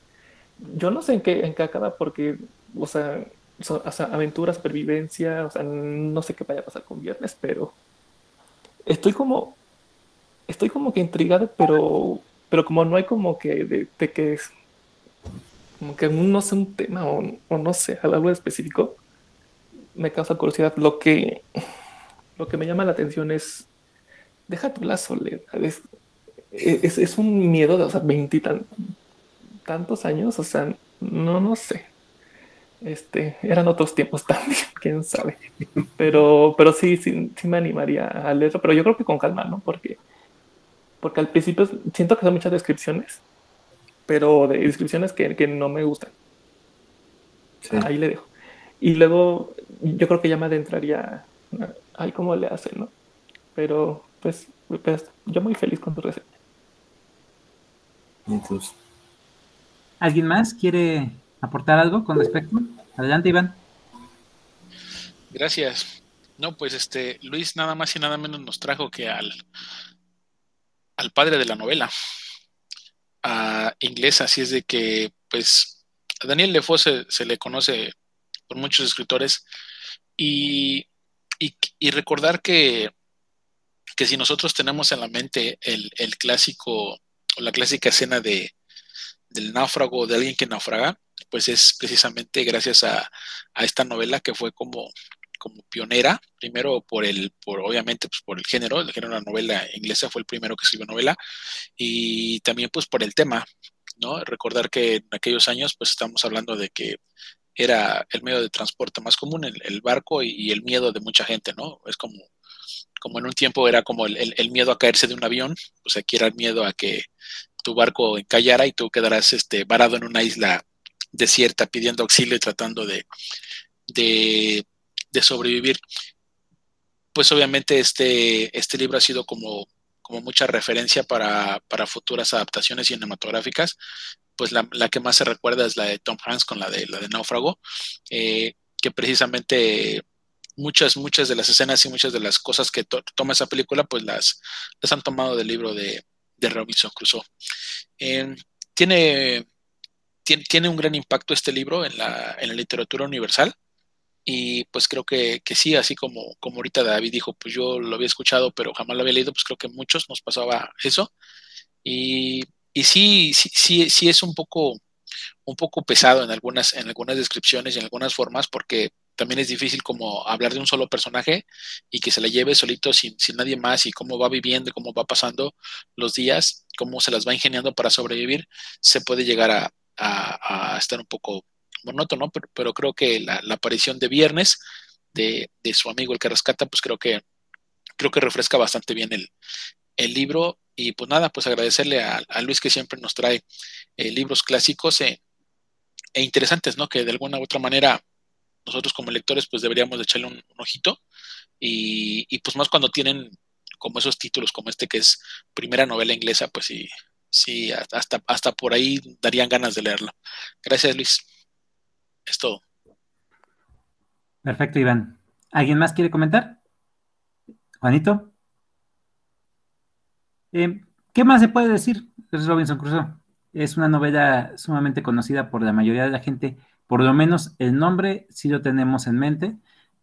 yo no sé en qué, en qué acaba porque, o sea, o sea, aventura, supervivencia, o sea, no sé qué vaya a pasar con viernes, pero estoy como, estoy como que intrigado, pero, pero como no hay como que de, de que es, como que no sé un tema o, o no sé, algo específico, me causa curiosidad. Lo que, lo que me llama la atención es, deja tu la soledad, es, es, es un miedo de, o sea, tantos años, o sea, no, no sé. Este, eran otros tiempos también, quién sabe. Pero, pero sí, sí, sí me animaría a leerlo, pero yo creo que con calma, ¿no? Porque, porque al principio siento que son muchas descripciones, pero de descripciones que, que no me gustan. Ahí le dejo. Y luego yo creo que ya me adentraría, ay, cómo le hacen, ¿no? Pero, pues, pues yo muy feliz con tu reseña. ¿Alguien más quiere aportar algo con respecto? Adelante, Iván. Gracias. No, pues este, Luis nada más y nada menos nos trajo que al, al padre de la novela, a inglesa, así es de que, pues, a Daniel Defoe se, se le conoce por muchos escritores y, y, recordar que, que, si nosotros tenemos en la mente el, el clásico la clásica escena de, del náufrago, de alguien que naufraga, pues es precisamente gracias a, esta novela que fue como, como pionera, primero por el, por obviamente pues por el género, el género de la novela inglesa fue el primero que escribió novela, y también pues por el tema, ¿no? Recordar que en aquellos años pues estamos hablando de que era el medio de transporte más común, el, barco y, el miedo de mucha gente, ¿no? Es como, como en un tiempo era como el, el, miedo a caerse de un avión, pues aquí era el miedo a que tu barco encallara y tú quedarás este, varado en una isla desierta pidiendo auxilio y tratando de, de, sobrevivir. Pues obviamente este, este libro ha sido como, como mucha referencia para, futuras adaptaciones cinematográficas. Pues la, que más se recuerda es la de Tom Hanks con la de, la de Náufrago, eh, que precisamente muchas, muchas de las escenas y muchas de las cosas que toma esa película, pues las, las han tomado del libro de, de Robinson Crusoe. Eh, tiene tiene, un gran impacto este libro en la, en la literatura universal. Y pues creo que, que, sí, así como, como ahorita David dijo, pues yo lo había escuchado, pero jamás lo había leído, pues creo que muchos nos pasaba eso. Y, y sí, sí, sí, sí es un poco, un poco pesado en algunas, en algunas descripciones y en algunas formas, porque también es difícil como hablar de un solo personaje y que se le lleve solito sin, sin nadie más y cómo va viviendo, cómo va pasando los días, cómo se las va ingeniando para sobrevivir, se puede llegar a, a, estar un poco monótono, pero, pero creo que la, aparición de Viernes de, su amigo el que rescata, pues creo que creo que refresca bastante bien el, libro y pues nada, pues agradecerle a, Luis que siempre nos trae eh, libros clásicos e, e, interesantes, ¿no? Que de alguna u otra manera nosotros como lectores pues deberíamos de echarle un, ojito y, pues más cuando tienen como esos títulos como este que es primera novela inglesa, pues sí, sí, hasta, hasta por ahí darían ganas de leerlo. Gracias, Luis. Es todo. Perfecto, Iván. ¿Alguien más quiere comentar? Juanito. Eh, ¿Qué más se puede decir? Es Robinson Crusoe. Es una novela sumamente conocida por la mayoría de la gente. Por lo menos el nombre sí lo tenemos en mente.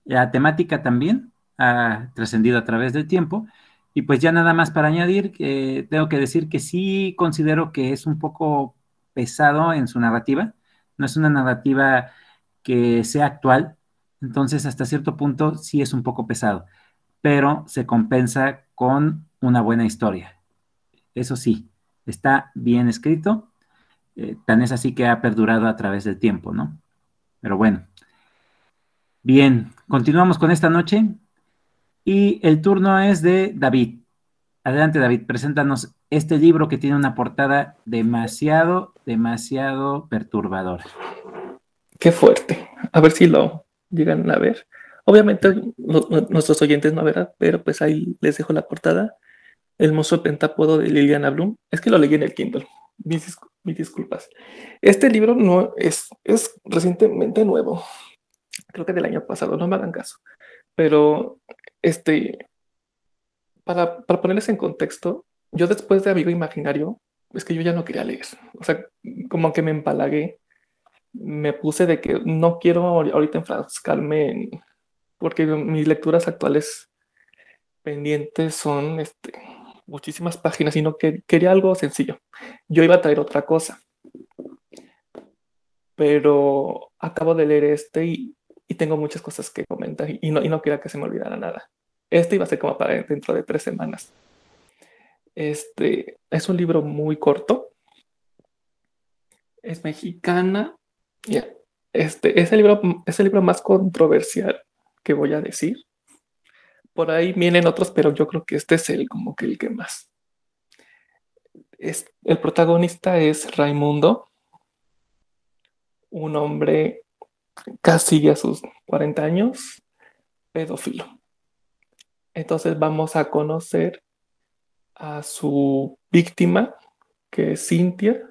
La temática también ha trascendido a través del tiempo. Y pues ya nada más para añadir, tengo que decir que sí considero que es un poco pesado en su narrativa. No es una narrativa que sea actual, entonces hasta cierto punto sí es un poco pesado, pero se compensa con una buena historia. Eso sí, está bien escrito, eh, tan es así que ha perdurado a través del tiempo, ¿no? Pero bueno. Bien, continuamos con esta noche. Y el turno es de David. Adelante, David, preséntanos este libro que tiene una portada demasiado, demasiado perturbadora. Qué fuerte. A ver si lo llegan a ver. Obviamente nuestros oyentes no verán, pero pues ahí les dejo la portada. El monstruo pentápodo de Liliana Bloom. Es que lo leí en el Kindle. Disculpas. Este libro no es, es recientemente nuevo. Creo que del año pasado, no me hagan caso. Pero este, para, para ponerles en contexto, yo después de Amigo Imaginario, es que yo ya no quería leer. O sea, como que me empalagué. Me puse de que no quiero ahorita enfrascarme en, porque mis lecturas actuales pendientes son este, muchísimas páginas, sino que quería algo sencillo. Yo iba a traer otra cosa, pero acabo de leer este y, tengo muchas cosas que comentar y no, y no quería que se me olvidara nada. Este iba a ser como para dentro de tres semanas. Este es un libro muy corto. Es mexicana. Este es el libro, es el libro más controversial que voy a decir. Por ahí vienen otros, pero yo creo que este es el como que el que más. Es, el protagonista es Raimundo, un hombre casi a sus 40 años, pedófilo. Entonces vamos a conocer a su víctima, que es Cintia,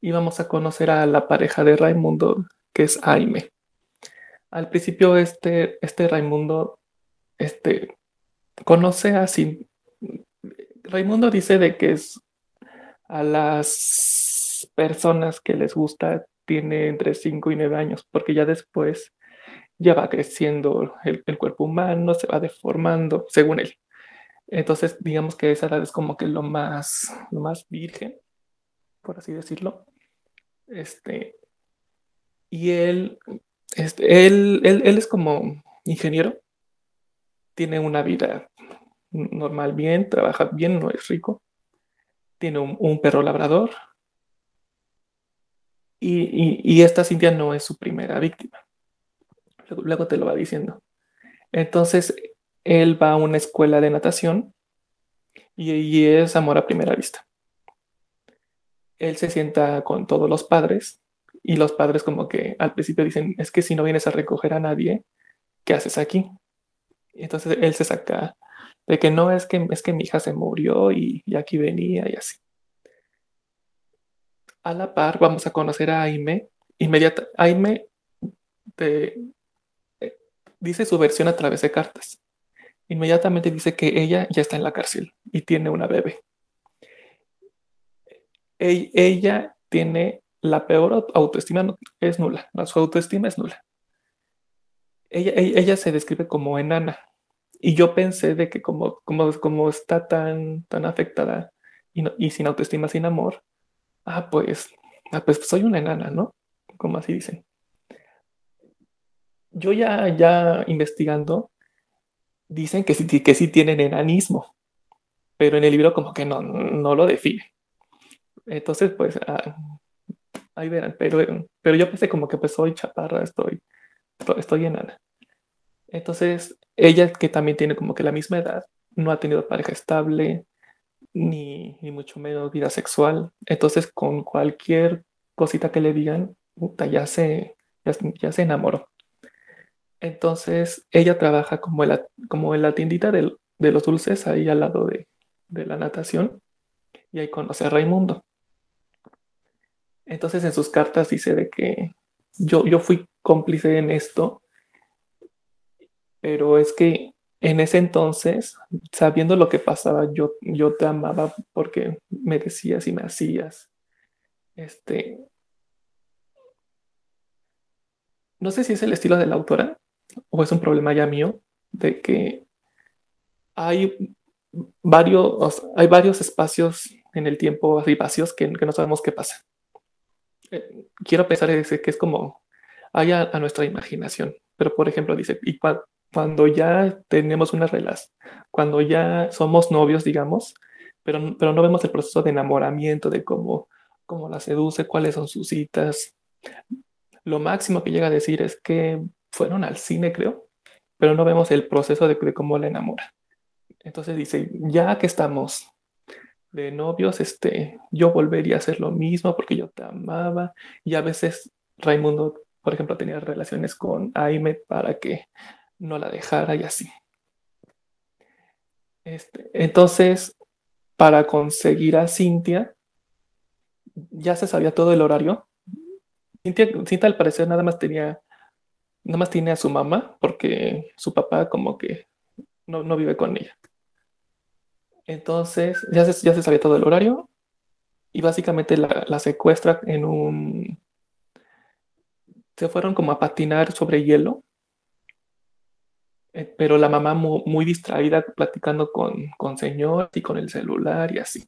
y vamos a conocer a la pareja de Raimundo, que es Jaime. Al principio este, este Raimundo este, conoce a Cintia. Raimundo dice de que es a las personas que les gusta tiene entre 5 y 9 años, porque ya después ya va creciendo el, cuerpo humano, se va deformando, según él. Entonces, digamos que esa edad es como que lo más, lo más virgen, por así decirlo. Este, y él, este, él, él, es como ingeniero, tiene una vida normal bien, trabaja bien, no es rico, tiene un, perro labrador, y, y, esta Cintia no es su primera víctima luego te lo va diciendo. Entonces, él va a una escuela de natación y, es amor a primera vista. Él se sienta con todos los padres y los padres como que al principio dicen, es que si no vienes a recoger a nadie, ¿qué haces aquí? Entonces él se saca de que no es que es que mi hija se murió y, aquí venía y así. A la par vamos a conocer a Aime. Inmediata, Aime de, dice su versión a través de cartas. Inmediatamente dice que ella ya está en la cárcel y tiene una bebé. Ella tiene la peor autoestima, es nula, su autoestima es nula. Ella, ella, se describe como enana. Y yo pensé de que como, como, como está tan, tan afectada y, y sin autoestima, sin amor, ah, pues, ah, pues soy una enana, ¿no? Como así dicen yo ya, ya investigando, dicen que sí, que sí tienen enanismo, pero en el libro como que no, no lo define. Entonces, pues, ah, ahí verán, pero, pero yo pensé como que pues soy chaparra, estoy, estoy enana. Entonces, ella que también tiene como que la misma edad, no ha tenido pareja estable, ni, ni mucho menos vida sexual. Entonces, con cualquier cosita que le digan, ya se, ya se enamoró. Entonces ella trabaja como en la, como en la tiendita de, los dulces ahí al lado de, la natación y ahí conoce a Raimundo. Entonces en sus cartas dice de que yo, yo fui cómplice en esto, pero es que en ese entonces, sabiendo lo que pasaba, yo, yo te amaba porque me decías y me hacías. Este, no sé si es el estilo de la autora, o es un problema ya mío, de que hay varios, hay varios espacios en el tiempo así vacíos que, no sabemos qué pasa. Eh, quiero pensar que es como hay a, nuestra imaginación, pero por ejemplo dice, cuando ya tenemos una relación, cuando ya somos novios, digamos, pero, pero no vemos el proceso de enamoramiento, de cómo, cómo la seduce, cuáles son sus citas. Lo máximo que llega a decir es que fueron al cine, creo, pero no vemos el proceso de, cómo la enamora. Entonces dice, ya que estamos de novios, este, yo volvería a hacer lo mismo porque yo te amaba. Y a veces Raimundo, por ejemplo, tenía relaciones con Aime para que no la dejara y así. Este, entonces, para conseguir a Cintia, ya se sabía todo el horario. Cintia, Cintia al parecer nada más tenía, nada más tiene a su mamá porque su papá como que no, no vive con ella. Entonces, ya se, ya se sabía todo el horario y básicamente la, la secuestra en un... Se fueron como a patinar sobre hielo eh, pero la mamá muy, distraída platicando con, con señor y con el celular y así.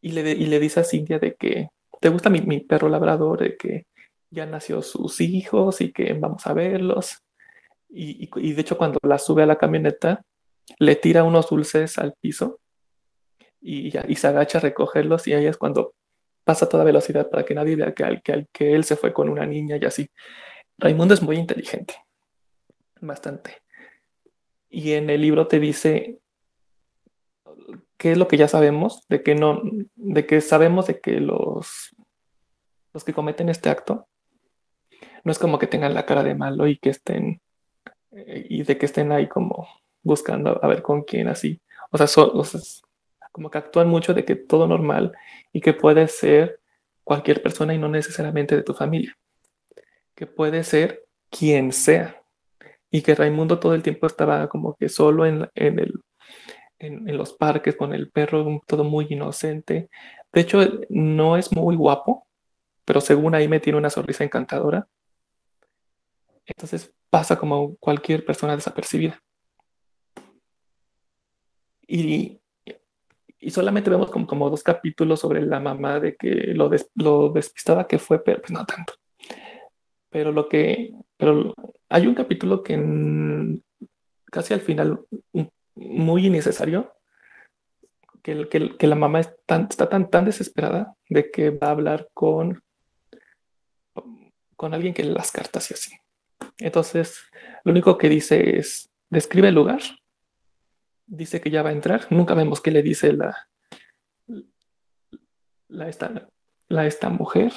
Y le, y le dice a Cintia de que, ¿te gusta mi, mi, perro labrador? De que ya nació sus hijos y que vamos a verlos. Y, y, de hecho cuando la sube a la camioneta, le tira unos dulces al piso y, y se agacha a recogerlos y ahí es cuando pasa a toda velocidad para que nadie vea que, que, que él se fue con una niña y así. Raimundo es muy inteligente, bastante y en el libro te dice qué es lo que ya sabemos, de que no, de que sabemos de que los, los que cometen este acto no es como que tengan la cara de malo y que estén eh, y de que estén ahí como buscando a ver con quién así. O sea, como que actúan mucho de que todo normal y que puede ser cualquier persona y no necesariamente de tu familia. Que puede ser quien sea y que Raimundo todo el tiempo estaba como que solo en, en, el, en, los parques con el perro, todo muy inocente. De hecho, no es muy guapo, pero según ahí me tiene una sonrisa encantadora. Entonces pasa como cualquier persona desapercibida. Y, y solamente vemos como, como, dos capítulos sobre la mamá de que lo, lo despistada que fue, pero pues no tanto. Pero lo que, pero hay un capítulo que casi al final, muy innecesario, que, que, que la mamá está tan, tan desesperada de que va a hablar con, con alguien que las cartas y así. Entonces, lo único que dice es, describe el lugar, dice que ya va a entrar, nunca vemos qué le dice la, la, esta, la esta mujer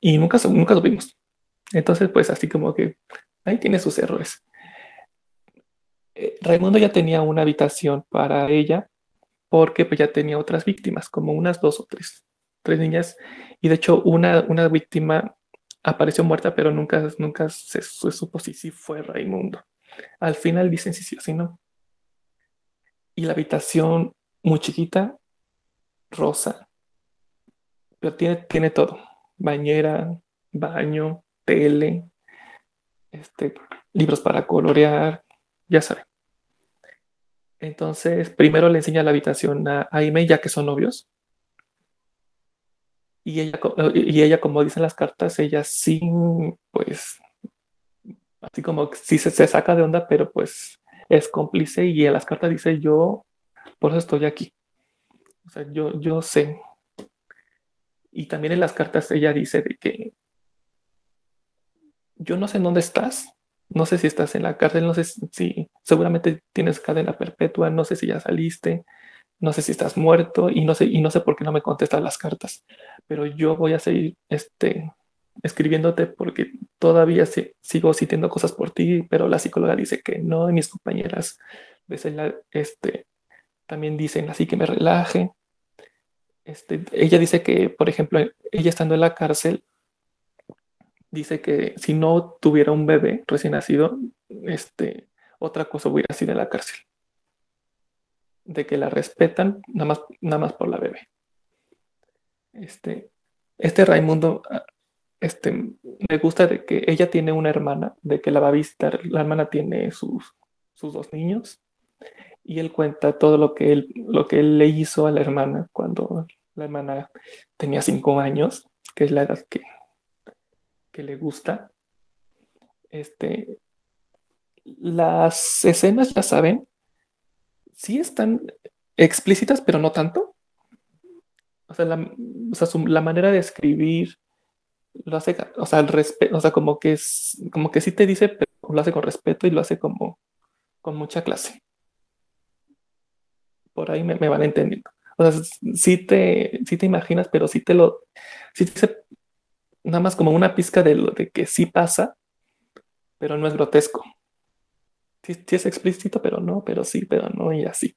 y nunca, nunca lo vimos. Entonces, pues así como que ahí tiene sus errores. Eh, Raimundo ya tenía una habitación para ella porque pues ya tenía otras víctimas, como unas dos o tres, tres niñas. Y de hecho una, una víctima apareció muerta, pero nunca, nunca se, supo si sí fue Raimundo. Al final dicen si sí o si no. Y la habitación muy chiquita, rosa, pero tiene, tiene todo. Bañera, baño, tele, este, libros para colorear, ya saben. Entonces, primero le enseña la habitación a Aime, ya que son novios. Y ella, y ella, como dicen las cartas, ella sí, pues, así como sí se, se saca de onda, pero pues es cómplice y en las cartas dice yo, por eso estoy aquí. O sea, yo, yo sé. Y también en las cartas ella dice de que yo no sé dónde estás, no sé si estás en la cárcel, no sé si seguramente tienes cadena perpetua, no sé si ya saliste, no sé si estás muerto y no sé, y no sé por qué no me contestas las cartas, pero yo voy a seguir este, escribiéndote porque todavía sigo sintiendo cosas por ti, pero la psicóloga dice que no, y mis compañeras este, también dicen así que me relaje. Este, ella dice que, por ejemplo, ella estando en la cárcel, dice que si no tuviera un bebé recién nacido, este, otra cosa hubiera sido en la cárcel. De que la respetan nada más, nada más por la bebé. Este, este Raimundo, ah, este, me gusta de que ella tiene una hermana, de que la va a visitar. La hermana tiene sus, sus dos niños y él cuenta todo lo que él, lo que él le hizo a la hermana cuando la hermana tenía cinco años, que es la edad que que le gusta. Este, las escenas, ya saben, sí están explícitas, pero no tanto. O sea, la, la manera de escribir lo hace, o sea, el respeto, o sea, como que es, como que sí te dice, pero lo hace con respeto y lo hace como con mucha clase. por ahí me, van entendiendo. O sea, sí te, sí te imaginas, pero sí te lo, sí te nada más como una pizca de lo de que sí pasa, pero no es grotesco. Sí, sí, es explícito, pero no, pero sí, pero no, y así.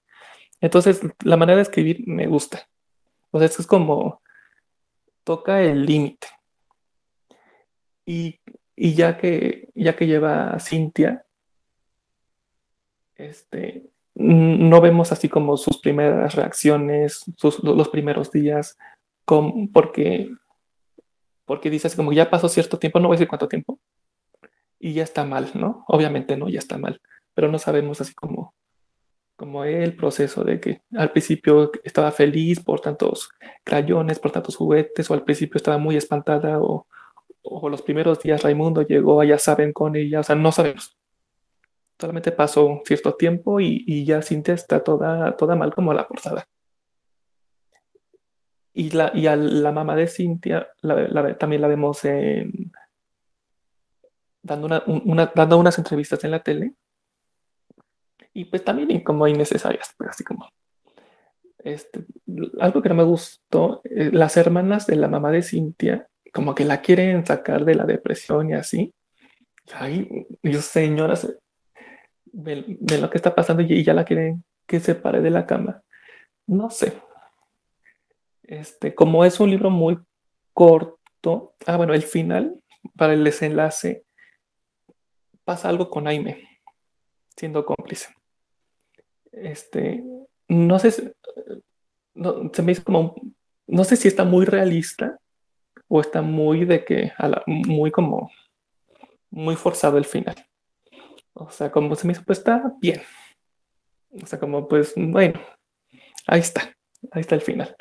Entonces, la manera de escribir me gusta. O sea, es como toca el límite. Y, ya que ya que lleva a Cintia, este, no vemos así como sus primeras reacciones, los primeros días, porque, porque dice así como ya pasó cierto tiempo, no voy a decir cuánto tiempo, y ya está mal, ¿no? Obviamente no, ya está mal, pero no sabemos así como, como el proceso de que al principio estaba feliz por tantos crayones, por tantos juguetes, o al principio estaba muy espantada, o, o los primeros días Raimundo llegó, ya saben, con ella, o sea, no sabemos. Solamente pasó cierto tiempo y, ya Cintia está toda, toda mal como la portada. Y, la, y a la mamá de Cintia también la vemos en, dando, una, dando unas entrevistas en la tele. Y pues también como innecesarias, pues así como. Este, algo que no me gustó, eh, las hermanas de la mamá de Cintia, como que la quieren sacar de la depresión y así. Ay, Dios, señoras, de, lo que está pasando y ya la quieren que se pare de la cama. No sé. Este, como es un libro muy corto, ah, bueno, el final, para el desenlace, pasa algo con Aime, siendo cómplice. Este, no sé, no, se me hizo como, no sé si está muy realista o está muy de que, muy como, muy forzado el final. O sea, como se me hizo, pues está bien. O sea, como pues, bueno, ahí está, ahí está el final.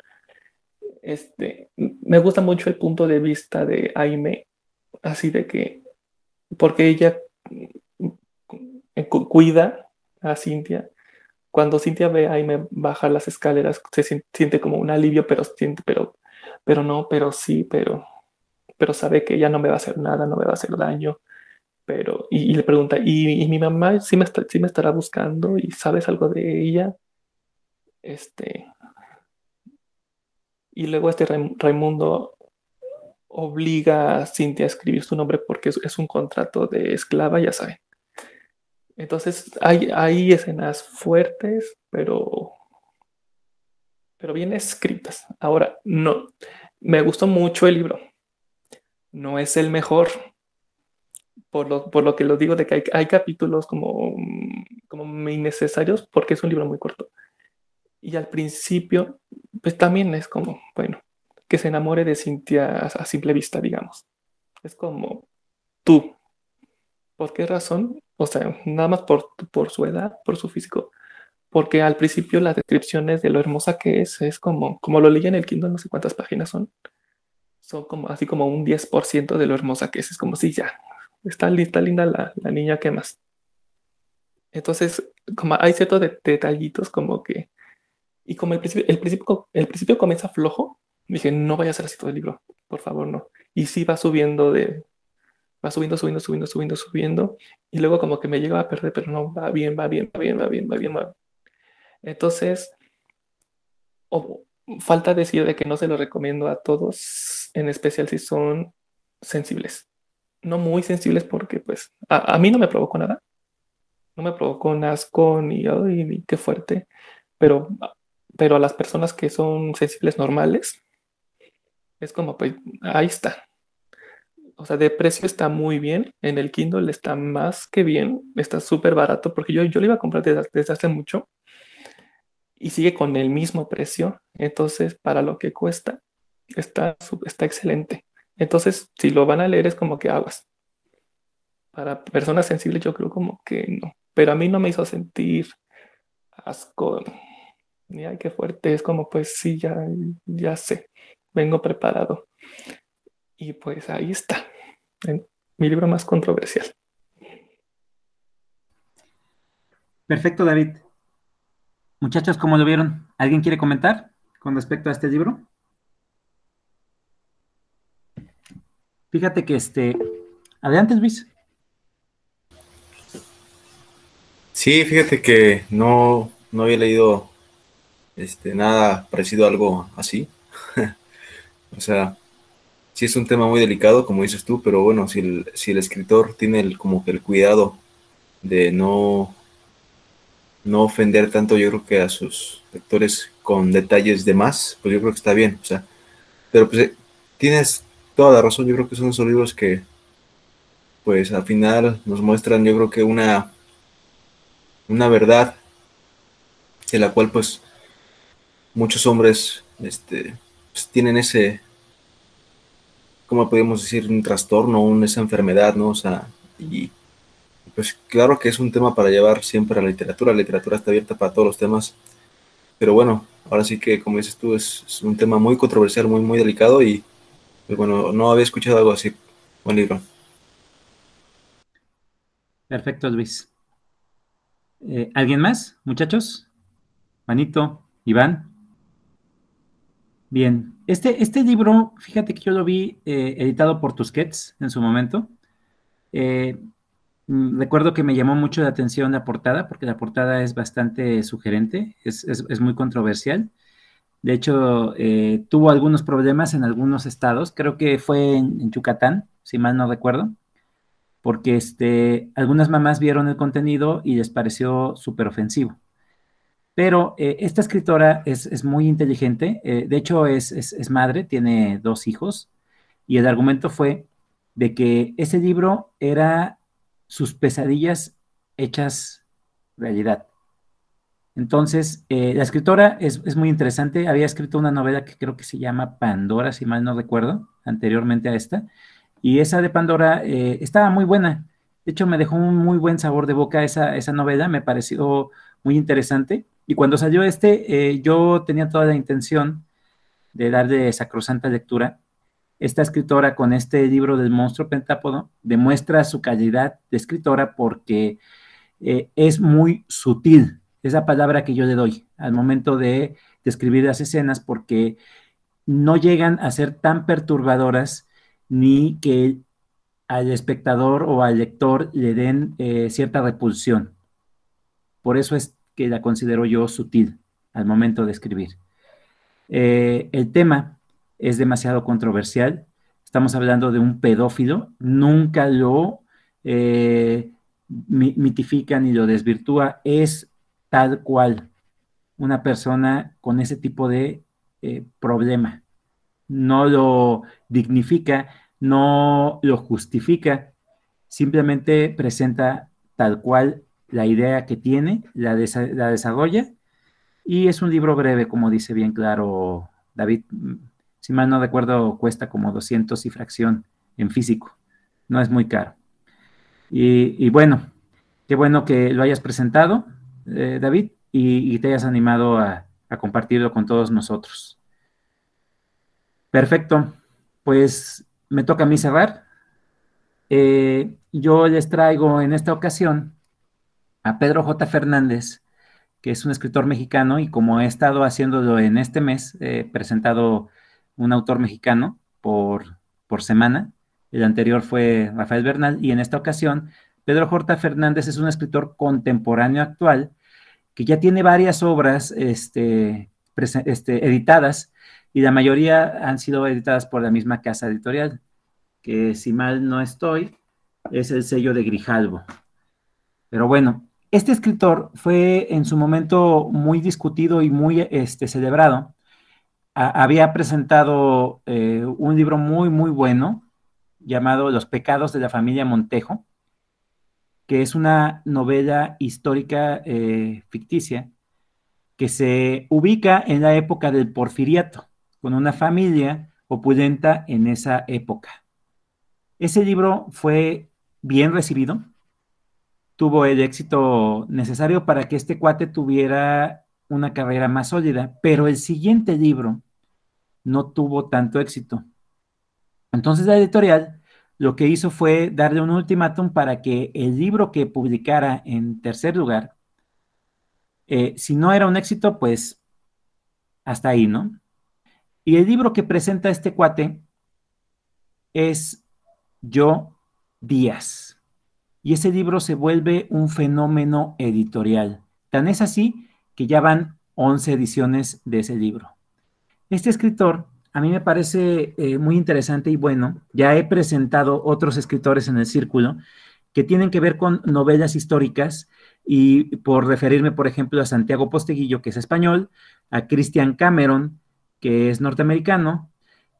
Este, me gusta mucho el punto de vista de Aime, así de que, porque ella eh, cuida a Cintia. Cuando Cintia ve a Aime bajar las escaleras, se siente como un alivio, pero siente, pero, pero no, pero sí, pero, pero sabe que ella no me va a hacer nada, no me va a hacer daño pero, y, le pregunta, ¿y, mi mamá sí me, sí me estará buscando y sabes algo de ella? Este, y luego este Raimundo obliga a Cintia a escribir su nombre porque es, un contrato de esclava, ya saben. Entonces hay, hay escenas fuertes, pero, pero bien escritas. Ahora, no, me gustó mucho el libro. No es el mejor, por lo, por lo que lo digo de que hay, capítulos como, como innecesarios porque es un libro muy corto. Y al principio, pues también es como, bueno, que se enamore de Cintia a, simple vista, digamos. Es como tú. ¿Por qué razón? O sea, nada más por, por su edad, por su físico. Porque al principio las descripciones de lo hermosa que es, es como, como lo leí en el Kindle, no sé cuántas páginas son. Son como así como un 10% de lo hermosa que es. Es como si ya, está, linda la, niña, ¿qué más? Entonces, como hay ciertos detallitos como que, y como el principio, el principio, el principio comienza flojo, dije, no vaya a ser así todo el libro, por favor, no. Y sí va subiendo de, va subiendo, subiendo, subiendo, subiendo, subiendo, y luego como que me llega a perder, pero no, va bien, va bien, va bien, va bien, va bien, va Entonces, falta decir de que no se lo recomiendo a todos, en especial si son sensibles no muy sensibles porque pues a, mí no me provocó nada. No me provocó un asco ni, ni qué fuerte, pero, pero a las personas que son sensibles normales, es como pues ahí está. O sea, de precio está muy bien. En el Kindle está más que bien. Está súper barato porque yo, yo lo iba a comprar desde hace mucho y sigue con el mismo precio. Entonces, para lo que cuesta, está, está excelente. Entonces, si lo van a leer es como que aguas. Para personas sensibles yo creo como que no. Pero a mí no me hizo sentir asco. Ni ay, qué fuerte. Es como, pues sí, ya, ya sé. Vengo preparado. Y pues ahí está. mi libro más controversial. Perfecto, David. Muchachos, ¿cómo lo vieron? ¿Alguien quiere comentar con respecto a este libro? Fíjate que este. Adelante, Luis. Sí, fíjate que no, no había leído este, nada parecido a algo así. o sea, sí es un tema muy delicado, como dices tú, pero bueno, si el, si el escritor tiene el, como que el cuidado de no, no ofender tanto, yo creo que a sus lectores con detalles de más, pues yo creo que está bien. O sea, pero pues eh, tienes toda la razón, yo creo que son esos libros que, pues al final nos muestran, yo creo que una, una verdad de la cual pues muchos hombres este, pues, tienen ese, ¿cómo podemos decir? Un trastorno, una, esa enfermedad, ¿no? O sea, y pues claro que es un tema para llevar siempre a la literatura, la literatura está abierta para todos los temas, pero bueno, ahora sí que como dices tú, es, un tema muy controversial, muy, muy delicado y pues, bueno, no había escuchado algo así. Buen libro. Perfecto, Luis. Eh, ¿Alguien más, muchachos? Manito, Iván. Bien, este, este libro, fíjate que yo lo vi eh, editado por Tusquets en su momento. Eh, recuerdo que me llamó mucho la atención la portada, porque la portada es bastante sugerente, es, muy controversial. De hecho, eh, tuvo algunos problemas en algunos estados, creo que fue en, Yucatán, si mal no recuerdo, porque este, algunas mamás vieron el contenido y les pareció súper ofensivo. Pero eh, esta escritora es, muy inteligente, eh, de hecho es, madre, tiene dos hijos, y el argumento fue de que ese libro era sus pesadillas hechas realidad. Entonces, eh, la escritora es, muy interesante, había escrito una novela que creo que se llama Pandora, si mal no recuerdo, anteriormente a esta, y esa de Pandora estaba muy buena. De hecho, me dejó un muy buen sabor de boca esa, esa novela, me pareció muy interesante. Y cuando salió este, eh, yo tenía toda la intención de darle sacrosanta lectura. Esta escritora con este libro del monstruo pentápodo demuestra su calidad de escritora porque eh, es muy sutil, esa palabra que yo le doy al momento de describir las escenas porque no llegan a ser tan perturbadoras ni que al espectador o al lector le den eh, cierta repulsión. Por eso es que la considero yo sutil al momento de escribir. Eh, el tema es demasiado controversial. Estamos hablando de un pedófilo. Nunca lo eh, mitifica ni lo desvirtúa. Es tal cual una persona con ese tipo de eh, problema. No lo dignifica, no lo justifica, simplemente presenta tal cual la idea que tiene, la, desarrolla, y es un libro breve, como dice bien claro David. Si mal no recuerdo, cuesta como 200 y fracción en físico. No es muy caro. Y, bueno, qué bueno que lo hayas presentado, eh, David, y, te hayas animado a, compartirlo con todos nosotros. Perfecto. Pues me toca a mí cerrar. Eh, yo les traigo en esta ocasión a Pedro J. Fernández, que es un escritor mexicano y como he estado haciéndolo en este mes, he presentado un autor mexicano por, por semana. El anterior fue Rafael Bernal y en esta ocasión Pedro J. Fernández es un escritor contemporáneo actual que ya tiene varias obras este, este, editadas y la mayoría han sido editadas por la misma casa editorial, que si mal no estoy, es el sello de Grijalvo. Pero bueno, este escritor fue en su momento muy discutido y muy este, celebrado. Había presentado eh, un libro muy, muy bueno llamado Los pecados de la familia Montejo, que es una novela histórica eh, ficticia que se ubica en la época del porfiriato, con una familia opulenta en esa época. Ese libro fue bien recibido, tuvo el éxito necesario para que este cuate tuviera una carrera más sólida, pero el siguiente libro no tuvo tanto éxito. Entonces la editorial lo que hizo fue darle un ultimátum para que el libro que publicara en tercer lugar, eh, si no era un éxito, pues hasta ahí, ¿no? Y el libro que presenta este cuate es Yo Díaz y ese libro se vuelve un fenómeno editorial. Tan es así que ya van 11 ediciones de ese libro. Este escritor a mí me parece eh, muy interesante y bueno. Ya he presentado otros escritores en el círculo que tienen que ver con novelas históricas y por referirme, por ejemplo, a Santiago Posteguillo, que es español, a Christian Cameron, que es norteamericano.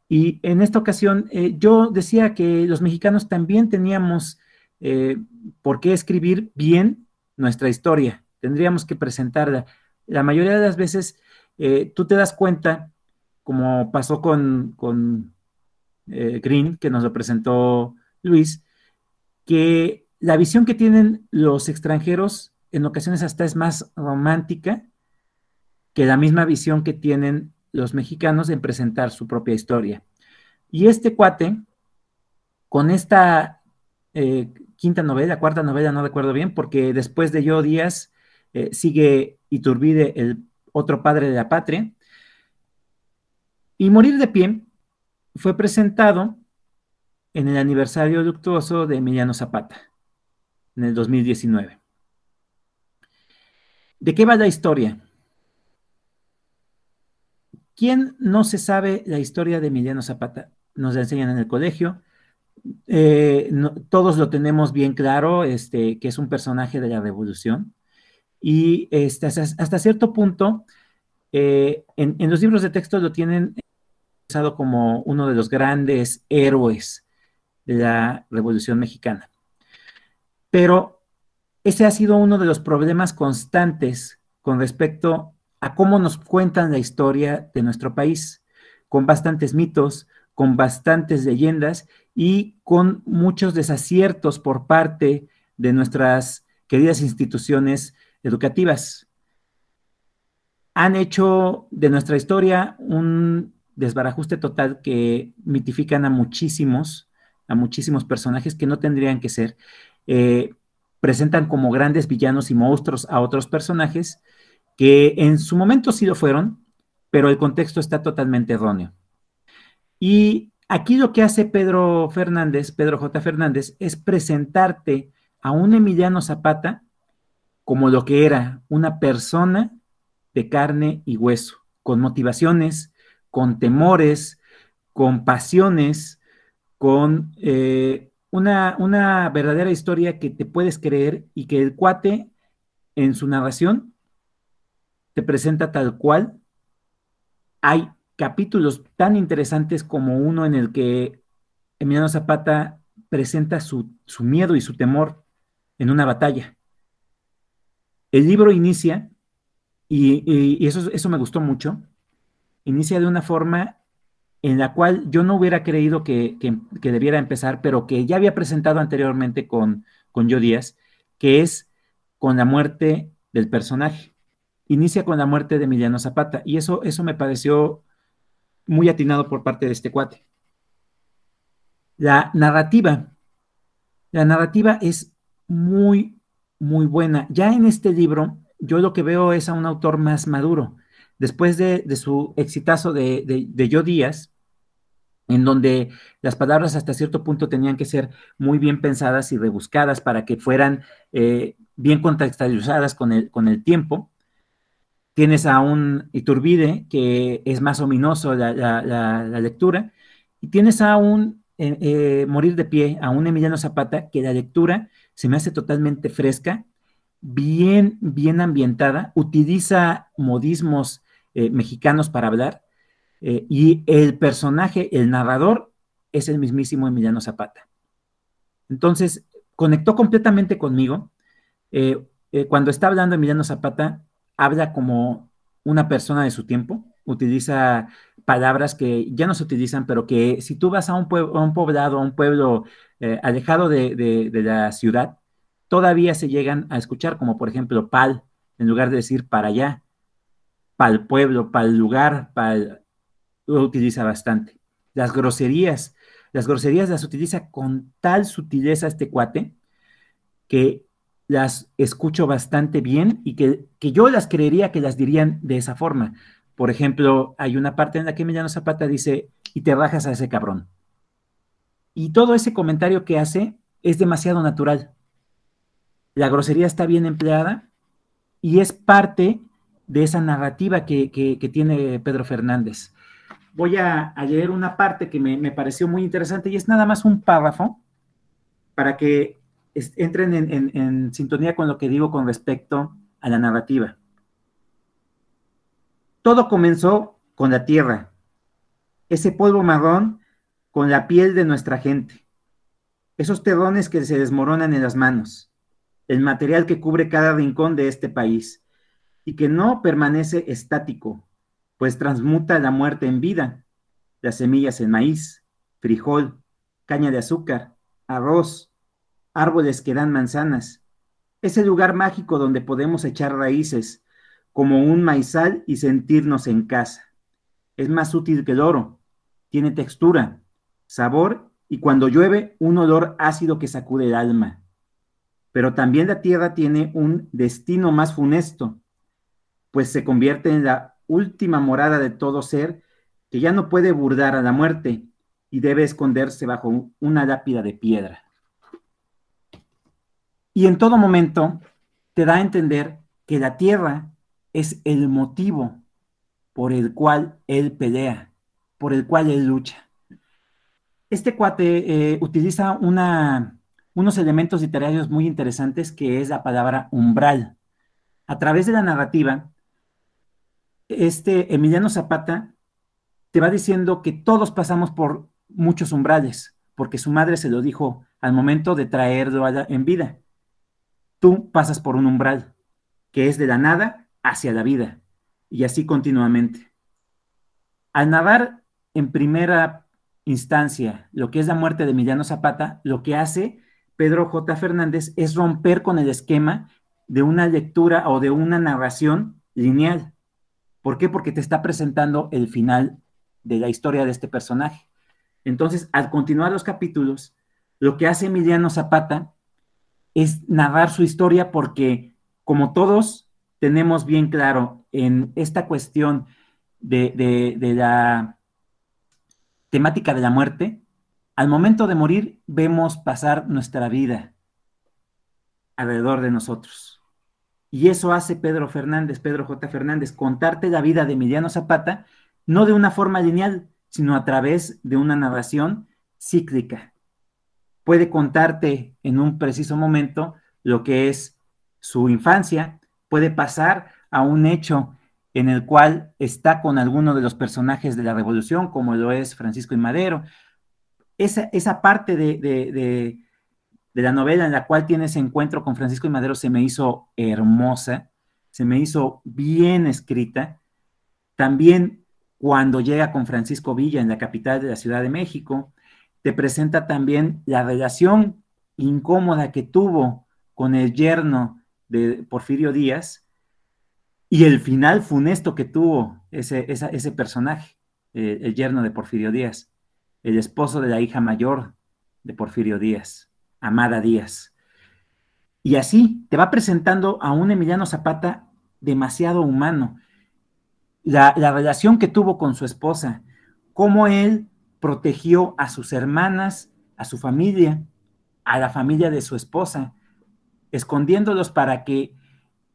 Y en esta ocasión eh, yo decía que los mexicanos también teníamos eh, por qué escribir bien nuestra historia, tendríamos que presentarla. La mayoría de las veces tú te das cuenta como pasó con, con eh, Green, que nos lo presentó Luis, que la visión que tienen los extranjeros en ocasiones hasta es más romántica que la misma visión que tienen los mexicanos en presentar su propia historia. Y este cuate, con esta eh, quinta novela, cuarta novela, no recuerdo bien, porque después de Yo Díaz eh, sigue Iturbide, el otro padre de la patria, y Morir de Pie fue presentado en el aniversario luctuoso de Emiliano Zapata, en el 2019. ¿De qué va la historia? ¿Quién no se sabe la historia de Emiliano Zapata? Nos la enseñan en el colegio. Eh, todos lo tenemos bien claro, este, que es un personaje de la revolución. Y este, hasta, cierto punto, eh, en, en, los libros de texto lo tienen como uno de los grandes héroes de la Revolución Mexicana. Pero ese ha sido uno de los problemas constantes con respecto a cómo nos cuentan la historia de nuestro país, con bastantes mitos, con bastantes leyendas y con muchos desaciertos por parte de nuestras queridas instituciones educativas. Han hecho de nuestra historia un desbarajuste total que mitifican a muchísimos, a muchísimos personajes que no tendrían que ser. Eh, presentan como grandes villanos y monstruos a otros personajes que en su momento sí lo fueron, pero el contexto está totalmente erróneo. Y aquí lo que hace Pedro Fernández, Pedro J. Fernández, es presentarte a un Emiliano Zapata como lo que era una persona de carne y hueso, con motivaciones, con temores, con pasiones, con eh, una, una verdadera historia que te puedes creer y que el cuate en su narración te presenta tal cual. Hay capítulos tan interesantes como uno en el que Emiliano Zapata presenta su, miedo y su temor en una batalla. El libro inicia, y, eso, eso me gustó mucho, inicia de una forma en la cual yo no hubiera creído que, debiera empezar, pero que ya había presentado anteriormente con, con Yo Díaz, que es con la muerte del personaje. Inicia con la muerte de Emiliano Zapata, y eso, eso me pareció muy atinado por parte de este cuate. La narrativa, la narrativa es muy, muy buena. Ya en este libro, yo lo que veo es a un autor más maduro después de, su exitazo de, de, Yo Díaz, en donde las palabras hasta cierto punto tenían que ser muy bien pensadas y rebuscadas para que fueran eh, bien contextualizadas con el, con el tiempo. Tienes a un Iturbide que es más ominoso la, lectura, y tienes a un eh, eh, Morir de Pie, a un Emiliano Zapata, que la lectura se me hace totalmente fresca, bien, bien ambientada, utiliza modismos eh, mexicanos para hablar, eh, y el personaje, el narrador, es el mismísimo Emiliano Zapata. Entonces, conectó completamente conmigo. Eh, cuando está hablando Emiliano Zapata, habla como una persona de su tiempo, utiliza palabras que ya no se utilizan, pero que si tú vas a un, pueblo, a un poblado, a un pueblo alejado de, de, la ciudad, todavía se llegan a escuchar, como por ejemplo pal, en lugar de decir para allá para el pueblo, para el lugar, para lo utiliza bastante. Las groserías, las groserías las utiliza con tal sutileza este cuate que las escucho bastante bien y que, yo las creería que las dirían de esa forma. Por ejemplo, hay una parte en la que Emiliano Zapata dice, y te rajas a ese cabrón. Y todo ese comentario que hace es demasiado natural. La grosería está bien empleada y es parte de esa narrativa que, tiene Pedro Fernández. Voy a, leer una parte que me, pareció muy interesante y es nada más un párrafo para que entren en sintonía con lo que digo con respecto a la narrativa. Todo comenzó con la tierra, ese polvo marrón con la piel de nuestra gente, esos terrones que se desmoronan en las manos, el material que cubre cada rincón de este país y que no permanece estático, pues transmuta la muerte en vida, las semillas en maíz, frijol, caña de azúcar, arroz, árboles que dan manzanas, ese lugar mágico donde podemos echar raíces, como un maizal y sentirnos en casa. Es más útil que el oro, tiene textura, sabor y cuando llueve un olor ácido que sacude el alma. Pero también la tierra tiene un destino más funesto, pues se convierte en la última morada de todo ser que ya no puede burdar a la muerte y debe esconderse bajo una lápida de piedra. Y en todo momento te da a entender que la tierra es el motivo por el cual él pelea, por el cual él lucha. Este cuate eh, utiliza unos elementos literarios muy interesantes que es la palabra umbral. A través de la narrativa, este Emiliano Zapata te va diciendo que todos pasamos por muchos umbrales, porque su madre se lo dijo al momento de traerlo en vida. Tú pasas por un umbral, que es de la nada hacia la vida, y así continuamente. Al nadar en primera instancia lo que es la muerte de Emiliano Zapata, lo que hace Pedro J. Fernández es romper con el esquema de una lectura o de una narración lineal. ¿Por qué? Porque te está presentando el final de la historia de este personaje. Entonces, al continuar los capítulos, lo que hace Emiliano Zapata es narrar su historia porque, como todos tenemos bien claro en esta cuestión de, la temática de la muerte, al momento de morir vemos pasar nuestra vida alrededor de nosotros. Y eso hace Pedro Fernández, Pedro J. Fernández, contarte la vida de Emiliano Zapata, no de una forma lineal, sino a través de una narración cíclica. Puede contarte en un preciso momento lo que es su infancia, puede pasar a un hecho en el cual está con alguno de los personajes de la revolución, como lo es Francisco y Madero. Esa, esa parte de, de, la novela en la cual tiene ese encuentro con Francisco y Madero se me hizo hermosa, se me hizo bien escrita. También cuando llega con Francisco Villa en la capital de la Ciudad de México, te presenta también la relación incómoda que tuvo con el yerno de Porfirio Díaz y el final funesto que tuvo ese, ese personaje, eh, el yerno de Porfirio Díaz, el esposo de la hija mayor de Porfirio Díaz, Amada Díaz. Y así te va presentando a un Emiliano Zapata demasiado humano. La, la relación que tuvo con su esposa, cómo él protegió a sus hermanas, a su familia, a la familia de su esposa, escondiéndolos para que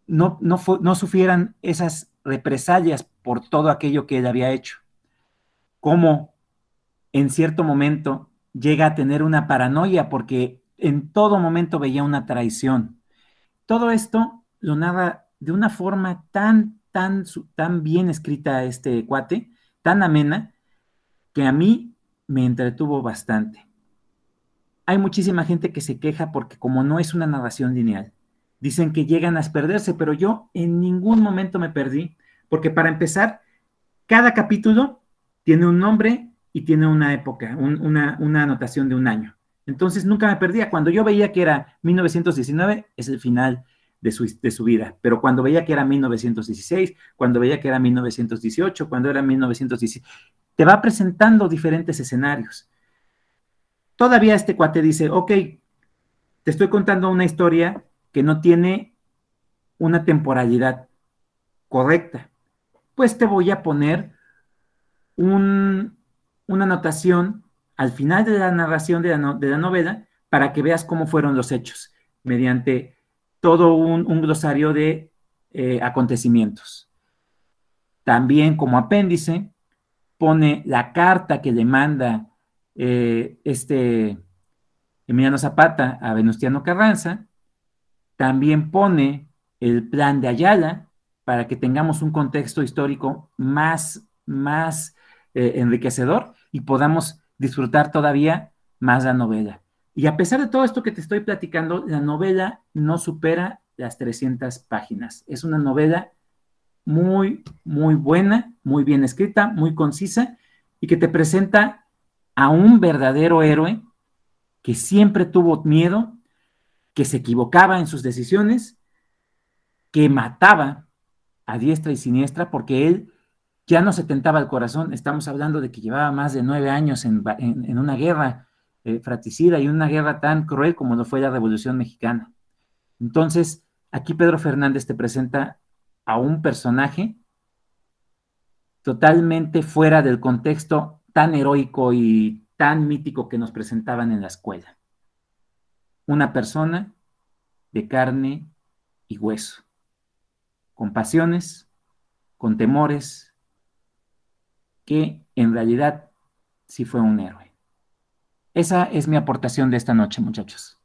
no, no, sufrieran esas represalias por todo aquello que él había hecho. Cómo en cierto momento llega a tener una paranoia porque en todo momento veía una traición. Todo esto lo narra de una forma tan, tan, tan bien escrita este cuate, tan amena, que a mí me entretuvo bastante hay muchísima gente que se queja porque como no es una narración lineal, dicen que llegan a perderse, pero yo en ningún momento me perdí, porque para empezar, cada capítulo tiene un nombre y tiene una época, una, anotación de un año. Entonces nunca me perdía. Cuando yo veía que era 1919, es el final de su, vida. Pero cuando veía que era 1916, cuando veía que era 1918, cuando era 1917, te va presentando diferentes escenarios. Todavía este cuate dice, ok, te estoy contando una historia que no tiene una temporalidad correcta. Pues te voy a poner una anotación al final de la narración de la, novela para que veas cómo fueron los hechos, mediante todo un, glosario de eh, acontecimientos. También como apéndice pone la carta que le manda eh, este Emiliano Zapata a Venustiano Carranza. También pone el plan de Ayala para que tengamos un contexto histórico más, más eh, enriquecedor y podamos disfrutar todavía más la novela. Y a pesar de todo esto que te estoy platicando, la novela no supera las 300 páginas. Es una novela muy, muy buena, muy bien escrita, muy concisa y que te presenta a un verdadero héroe que siempre tuvo miedo, que se equivocaba en sus decisiones, que mataba a diestra y siniestra porque él ya no se tentaba el corazón. Estamos hablando de que llevaba más de nueve años en, una guerra eh, fratricida y una guerra tan cruel como lo fue la Revolución Mexicana. Entonces, aquí Pedro Fernández te presenta a un personaje totalmente fuera del contexto tan heroico y tan mítico que nos presentaban en la escuela. Una persona de carne y hueso, con pasiones, con temores, que en realidad sí fue un héroe. Esa es mi aportación de esta noche, muchachos.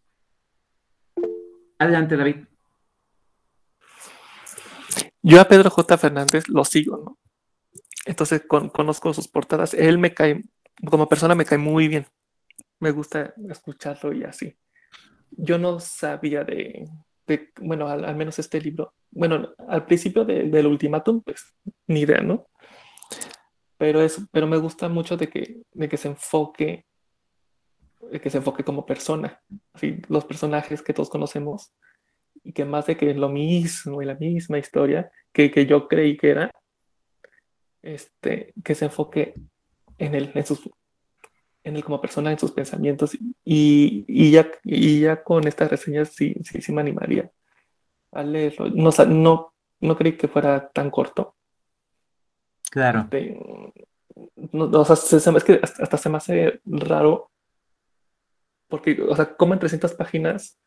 Adelante, David. Yo a Pedro J. Fernández lo sigo, ¿no? Entonces conozco sus portadas. Él me cae, como persona me cae muy bien. Me gusta escucharlo y así. Yo no sabía de, bueno, al, menos este libro. Bueno, al principio del ultimátum, pues ni idea, ¿no? Pero, es, pero me gusta mucho de que, de que se enfoque que se enfoque como persona, así, los personajes que todos conocemos y que más de que lo mismo y la misma historia que, que yo creí que era, este, que se enfoque en él, en, sus, en él como persona, en sus pensamientos y, y, ya, y ya con estas reseñas sí, sí, sí me animaría a leerlo. No, no, no creí que fuera tan corto. Claro. Este, no, o sea, es que hasta se me hace raro porque, o sea, como en 300 páginas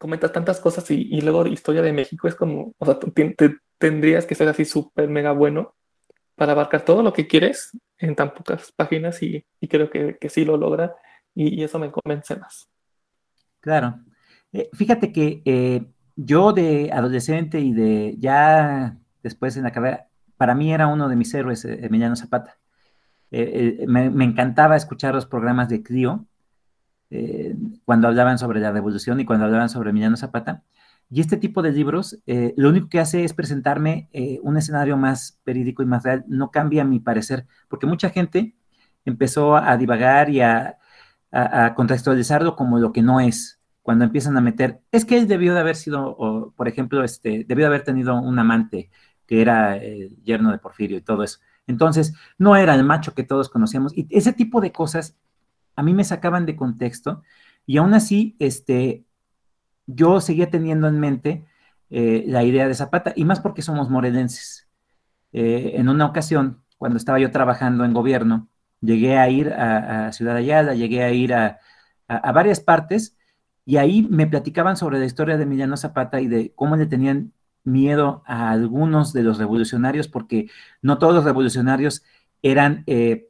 comenta tantas cosas y, luego historia de México es como, o sea, tendrías que ser así súper mega bueno para abarcar todo lo que quieres en tan pocas páginas y, creo que, que, sí lo logra y, eso me convence más. Claro. Eh, fíjate que eh, yo de adolescente y de ya después en la carrera, para mí era uno de mis héroes, eh, Emiliano Zapata. Me, me, encantaba escuchar los programas de Clio eh, cuando hablaban sobre la revolución y cuando hablaban sobre Emiliano Zapata. Y este tipo de libros, eh, lo único que hace es presentarme eh, un escenario más verídico y más real, no cambia mi parecer, porque mucha gente empezó a divagar y a, contextualizarlo como lo que no es, cuando empiezan a meter, es que él debió de haber sido, por ejemplo, este, debió de haber tenido un amante que era el yerno de Porfirio y todo eso. Entonces, no era el macho que todos conocíamos. Y ese tipo de cosas a mí me sacaban de contexto y aún así, este, yo seguía teniendo en mente eh, la idea de Zapata, y más porque somos morelenses. Eh, en una ocasión, cuando estaba yo trabajando en gobierno, llegué a ir a, Ciudad Ayala, llegué a ir a, varias partes, y ahí me platicaban sobre la historia de Emiliano Zapata y de cómo le tenían miedo a algunos de los revolucionarios, porque no todos los revolucionarios eran eh,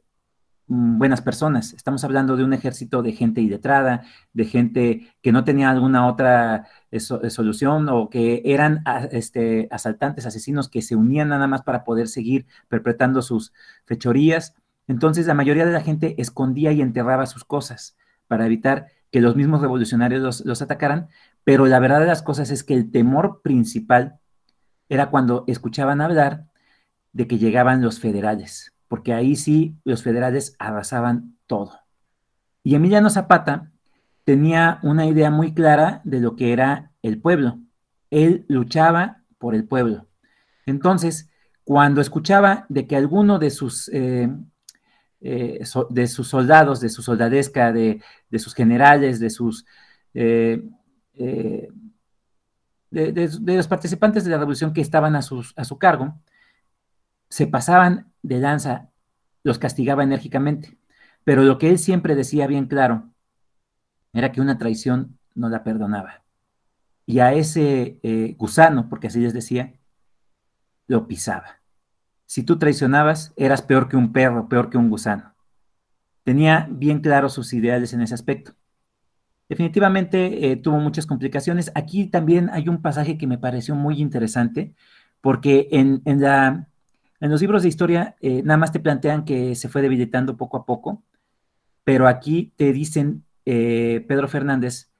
buenas personas. Estamos hablando de un ejército de gente iletrada, de gente que no tenía alguna otra eh, eh, solución o que eran ah, este, asaltantes, asesinos que se unían nada más para poder seguir perpetrando sus fechorías. Entonces la mayoría de la gente escondía y enterraba sus cosas para evitar que los mismos revolucionarios los atacaran, pero la verdad de las cosas es que el temor principal era cuando escuchaban hablar de que llegaban los federales porque ahí sí los federales arrasaban todo. Y Emiliano Zapata tenía una idea muy clara de lo que era el pueblo. Él luchaba por el pueblo. Entonces, cuando escuchaba de que alguno de sus, eh, eh, de sus soldados, de su soldadesca, de, sus generales, de sus... Eh, de, los participantes de la revolución que estaban a, a su cargo, se pasaban de danza, los castigaba enérgicamente. Pero lo que él siempre decía bien claro era que una traición no la perdonaba. Y a ese eh, gusano, porque así les decía, lo pisaba. si tú traicionabas, eras peor que un perro, peor que un gusano. Tenía bien claros sus ideales en ese aspecto. Definitivamente eh, tuvo muchas complicaciones. Aquí también hay un pasaje que me pareció muy interesante, porque en, la, en los libros de historia eh, nada más te plantean que se fue debilitando poco a poco, pero aquí te dicen, eh, Pedro Fernández,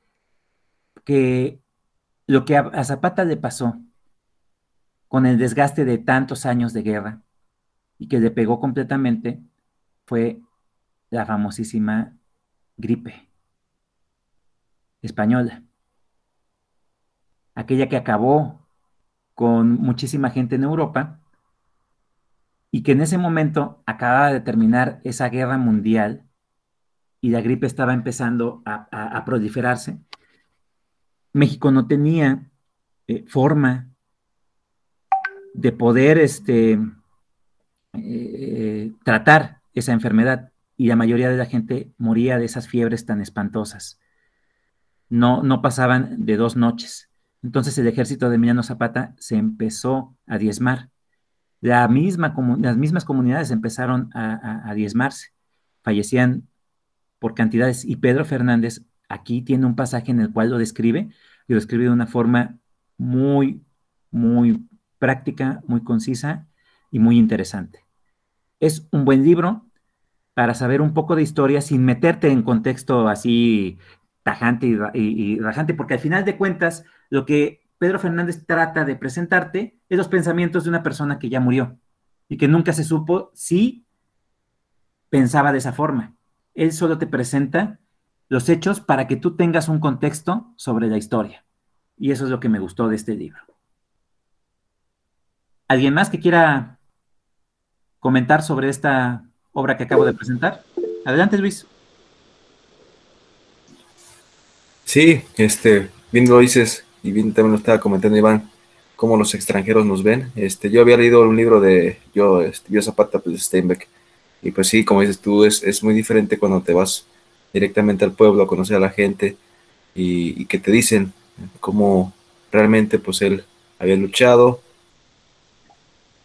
que lo que a Zapata le pasó con el desgaste de tantos años de guerra y que le pegó completamente fue la famosísima gripe española. Aquella que acabó con muchísima gente en Europa y que en ese momento acababa de terminar esa guerra mundial y la gripe estaba empezando a, proliferarse. México no tenía eh, forma de poder este, eh, tratar esa enfermedad y la mayoría de la gente moría de esas fiebres tan espantosas. No, no pasaban de dos noches. Entonces el ejército de Emiliano Zapata se empezó a diezmar. Las mismas comunidades empezaron a, diezmarse. Fallecían por cantidades. Y Pedro Fernández aquí tiene un pasaje en el cual lo describe y lo describe de una forma muy, muy práctica, muy concisa y muy interesante. Es un buen libro para saber un poco de historia sin meterte en contexto así tajante y, rajante, porque al final de cuentas lo que Pedro Fernández trata de presentarte es los pensamientos de una persona que ya murió y que nunca se supo si pensaba de esa forma. Él solo te presenta los hechos para que tú tengas un contexto sobre la historia. Y eso es lo que me gustó de este libro. ¿Alguien más que quiera comentar sobre esta obra que acabo de presentar? Adelante, Luis. Sí, este, bien lo dices, y bien también lo estaba comentando Iván, cómo los extranjeros nos ven. Este, yo había leído un libro de yo, este, Zapata, pues Steinbeck, y pues sí, como dices tú, es, es muy diferente cuando te vas directamente al pueblo a conocer a la gente y, y que te dicen cómo realmente pues él había luchado,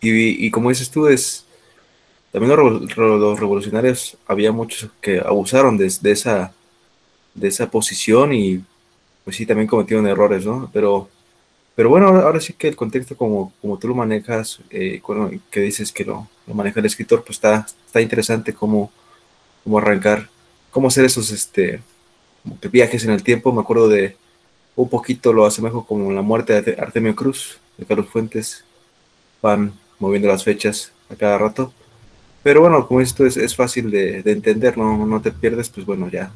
y, como dices tú, es también los, revolucionarios, había muchos que abusaron de, esa, de esa posición y pues sí, también cometieron errores, ¿no? Pero, pero bueno, ahora, sí que el contexto como, como tú lo manejas, eh, que dices que lo, maneja el escritor, pues está, está interesante cómo, cómo arrancar, cómo hacer esos este, viajes en el tiempo. Me acuerdo de un poquito lo asemejo como la muerte de Artemio Cruz, de Carlos Fuentes. Van moviendo las fechas a cada rato. Pero bueno, como esto es, es fácil de, entender, ¿no? no te pierdes, pues bueno, ya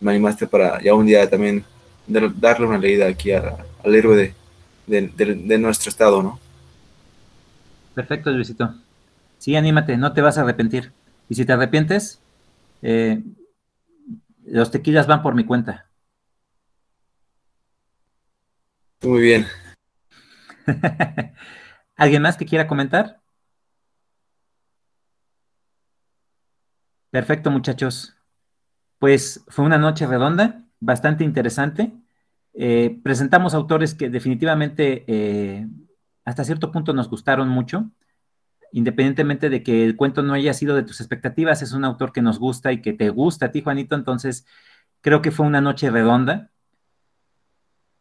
me animaste para ya un día también darle una leída aquí al héroe de, de, nuestro estado, ¿no? Perfecto, Luisito. Sí, anímate, no te vas a arrepentir. Y si te arrepientes, eh, los tequilas van por mi cuenta. Muy bien. ¿Alguien más que quiera comentar? Perfecto, muchachos. Pues fue una noche redonda, bastante interesante. Eh, presentamos autores que definitivamente eh, hasta cierto punto nos gustaron mucho, independientemente de que el cuento no haya sido de tus expectativas, es un autor que nos gusta y que te gusta a ti, Juanito, entonces creo que fue una noche redonda.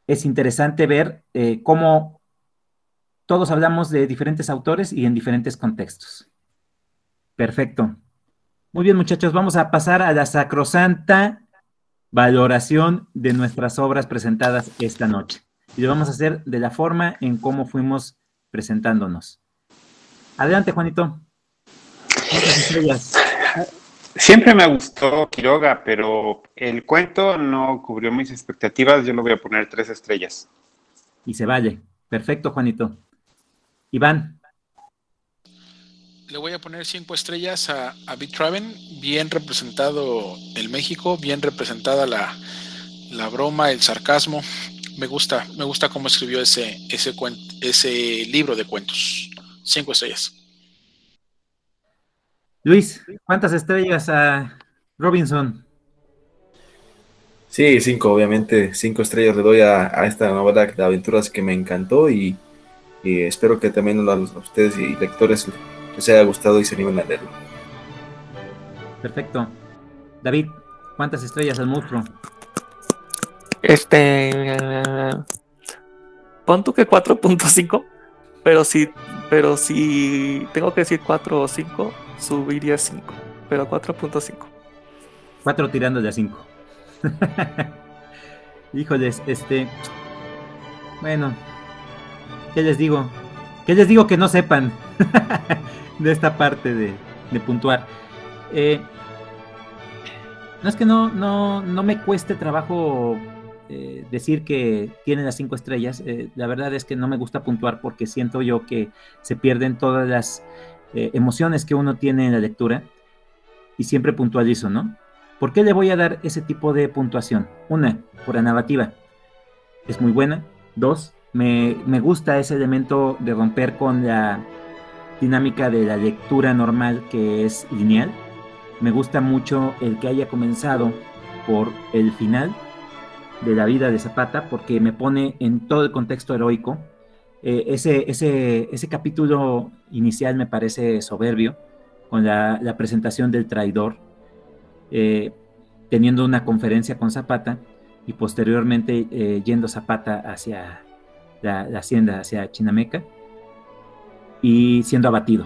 Es interesante ver eh, cómo todos hablamos de diferentes autores y en diferentes contextos. Perfecto. Muy bien, muchachos, vamos a pasar a la sacrosanta valoración de nuestras obras presentadas esta noche. Y lo vamos a hacer de la forma en cómo fuimos presentándonos. Adelante, Juanito. Siempre me gustó Quiroga, pero el cuento no cubrió mis expectativas. Yo le voy a poner tres estrellas. Y se vale. Perfecto, Juanito. Iván. Le voy a poner cinco estrellas a, a Traven, bien representado el México, bien representada la, broma, el sarcasmo. Me gusta, me gusta cómo escribió ese, ese, ese libro de cuentos. Cinco estrellas. Luis, ¿cuántas estrellas a Robinson? Sí, cinco, obviamente. Cinco estrellas le doy a, a esta novela de aventuras que me encantó y y espero que también a ustedes y lectores les haya gustado y se animen a leerlo. Perfecto. David, ¿cuántas estrellas al monstruo? Este. pon tú que 4.5. Pero si, pero si tengo que decir 4 o 5, subiría 5. Pero 4.5. 4 tirando de a 5. Híjoles, este. Bueno, ¿qué les digo? ¿Qué les digo que no sepan de esta parte de, de puntuar? Eh, no es que no, no, no me cueste trabajo eh, decir que tiene las cinco estrellas. Eh, la verdad es que no me gusta puntuar porque siento yo que se pierden todas las emociones que uno tiene en la lectura y siempre puntualizo, ¿no? ¿Por qué le voy a dar ese tipo de puntuación? Una, por la narrativa. Es muy buena. Dos, me, me gusta ese elemento de romper con la dinámica de la lectura normal que es lineal. Me gusta mucho el que haya comenzado por el final de la vida de Zapata porque me pone en todo el contexto heroico. Eh, ese, ese, ese capítulo inicial me parece soberbio, con la, la presentación del traidor, eh, teniendo una conferencia con Zapata y posteriormente eh, yendo Zapata hacia la, la, hacienda, hacia Chinameca y siendo abatido.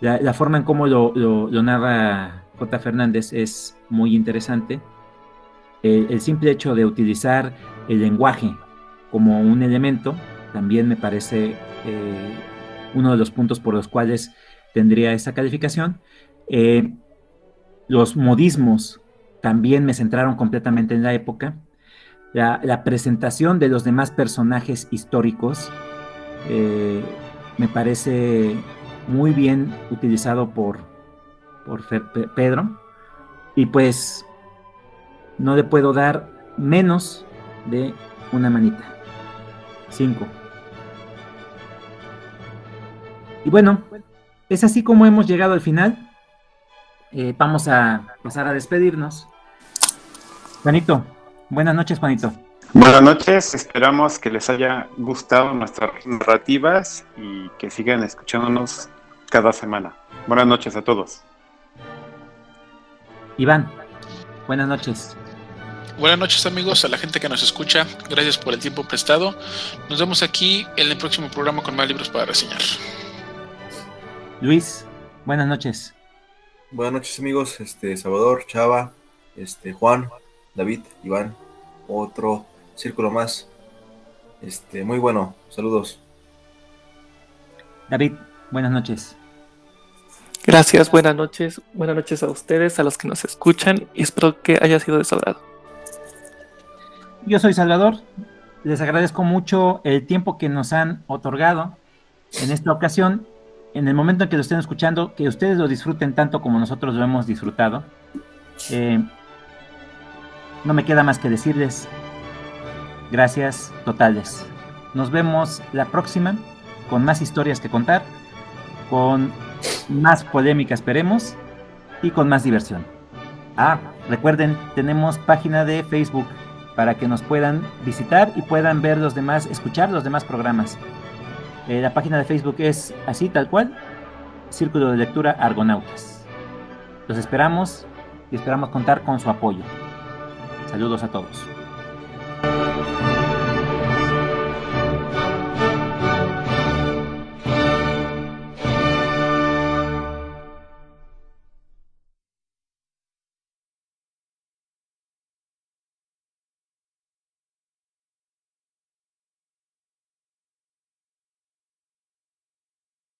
La, forma en cómo lo, narra J. Fernández es muy interesante el, simple hecho de utilizar el lenguaje como un elemento también me parece eh, uno de los puntos por los cuales tendría esa calificación. Eh, los modismos también me centraron completamente en la época. La, la presentación de los demás personajes históricos eh, me parece muy bien utilizado por, por Pedro. Y pues no le puedo dar menos de una manita. 5. Y bueno, es así como hemos llegado al final. Eh, vamos a pasar a despedirnos. Juanito, buenas noches, Juanito. Buenas noches, esperamos que les haya gustado nuestras narrativas y que sigan escuchándonos cada semana. Buenas noches a todos. Iván, buenas noches. Buenas noches amigos, a la gente que nos escucha, gracias por el tiempo prestado. Nos vemos aquí en el próximo programa con más libros para reseñar. Luis, buenas noches. Buenas noches amigos, este Salvador, Chava, este Juan, David, Iván, otro círculo más. Este, muy bueno, saludos. David, buenas noches. Gracias, buenas noches. Buenas noches a ustedes, a los que nos escuchan y espero que haya sido de su agrado. Yo soy Salvador. Les agradezco mucho el tiempo que nos han otorgado en esta ocasión. En el momento en que lo estén escuchando, que ustedes lo disfruten tanto como nosotros lo hemos disfrutado. Eh, no me queda más que decirles gracias totales. Nos vemos la próxima con más historias que contar, con más polémica esperemos y con más diversión. Ah, recuerden, tenemos página de Facebook para que nos puedan visitar y puedan ver los demás, escuchar los demás programas. Eh, la página de Facebook es así, tal cual, Círculo de Lectura Argonautas. Los esperamos y esperamos contar con su apoyo. Saludos a todos. Música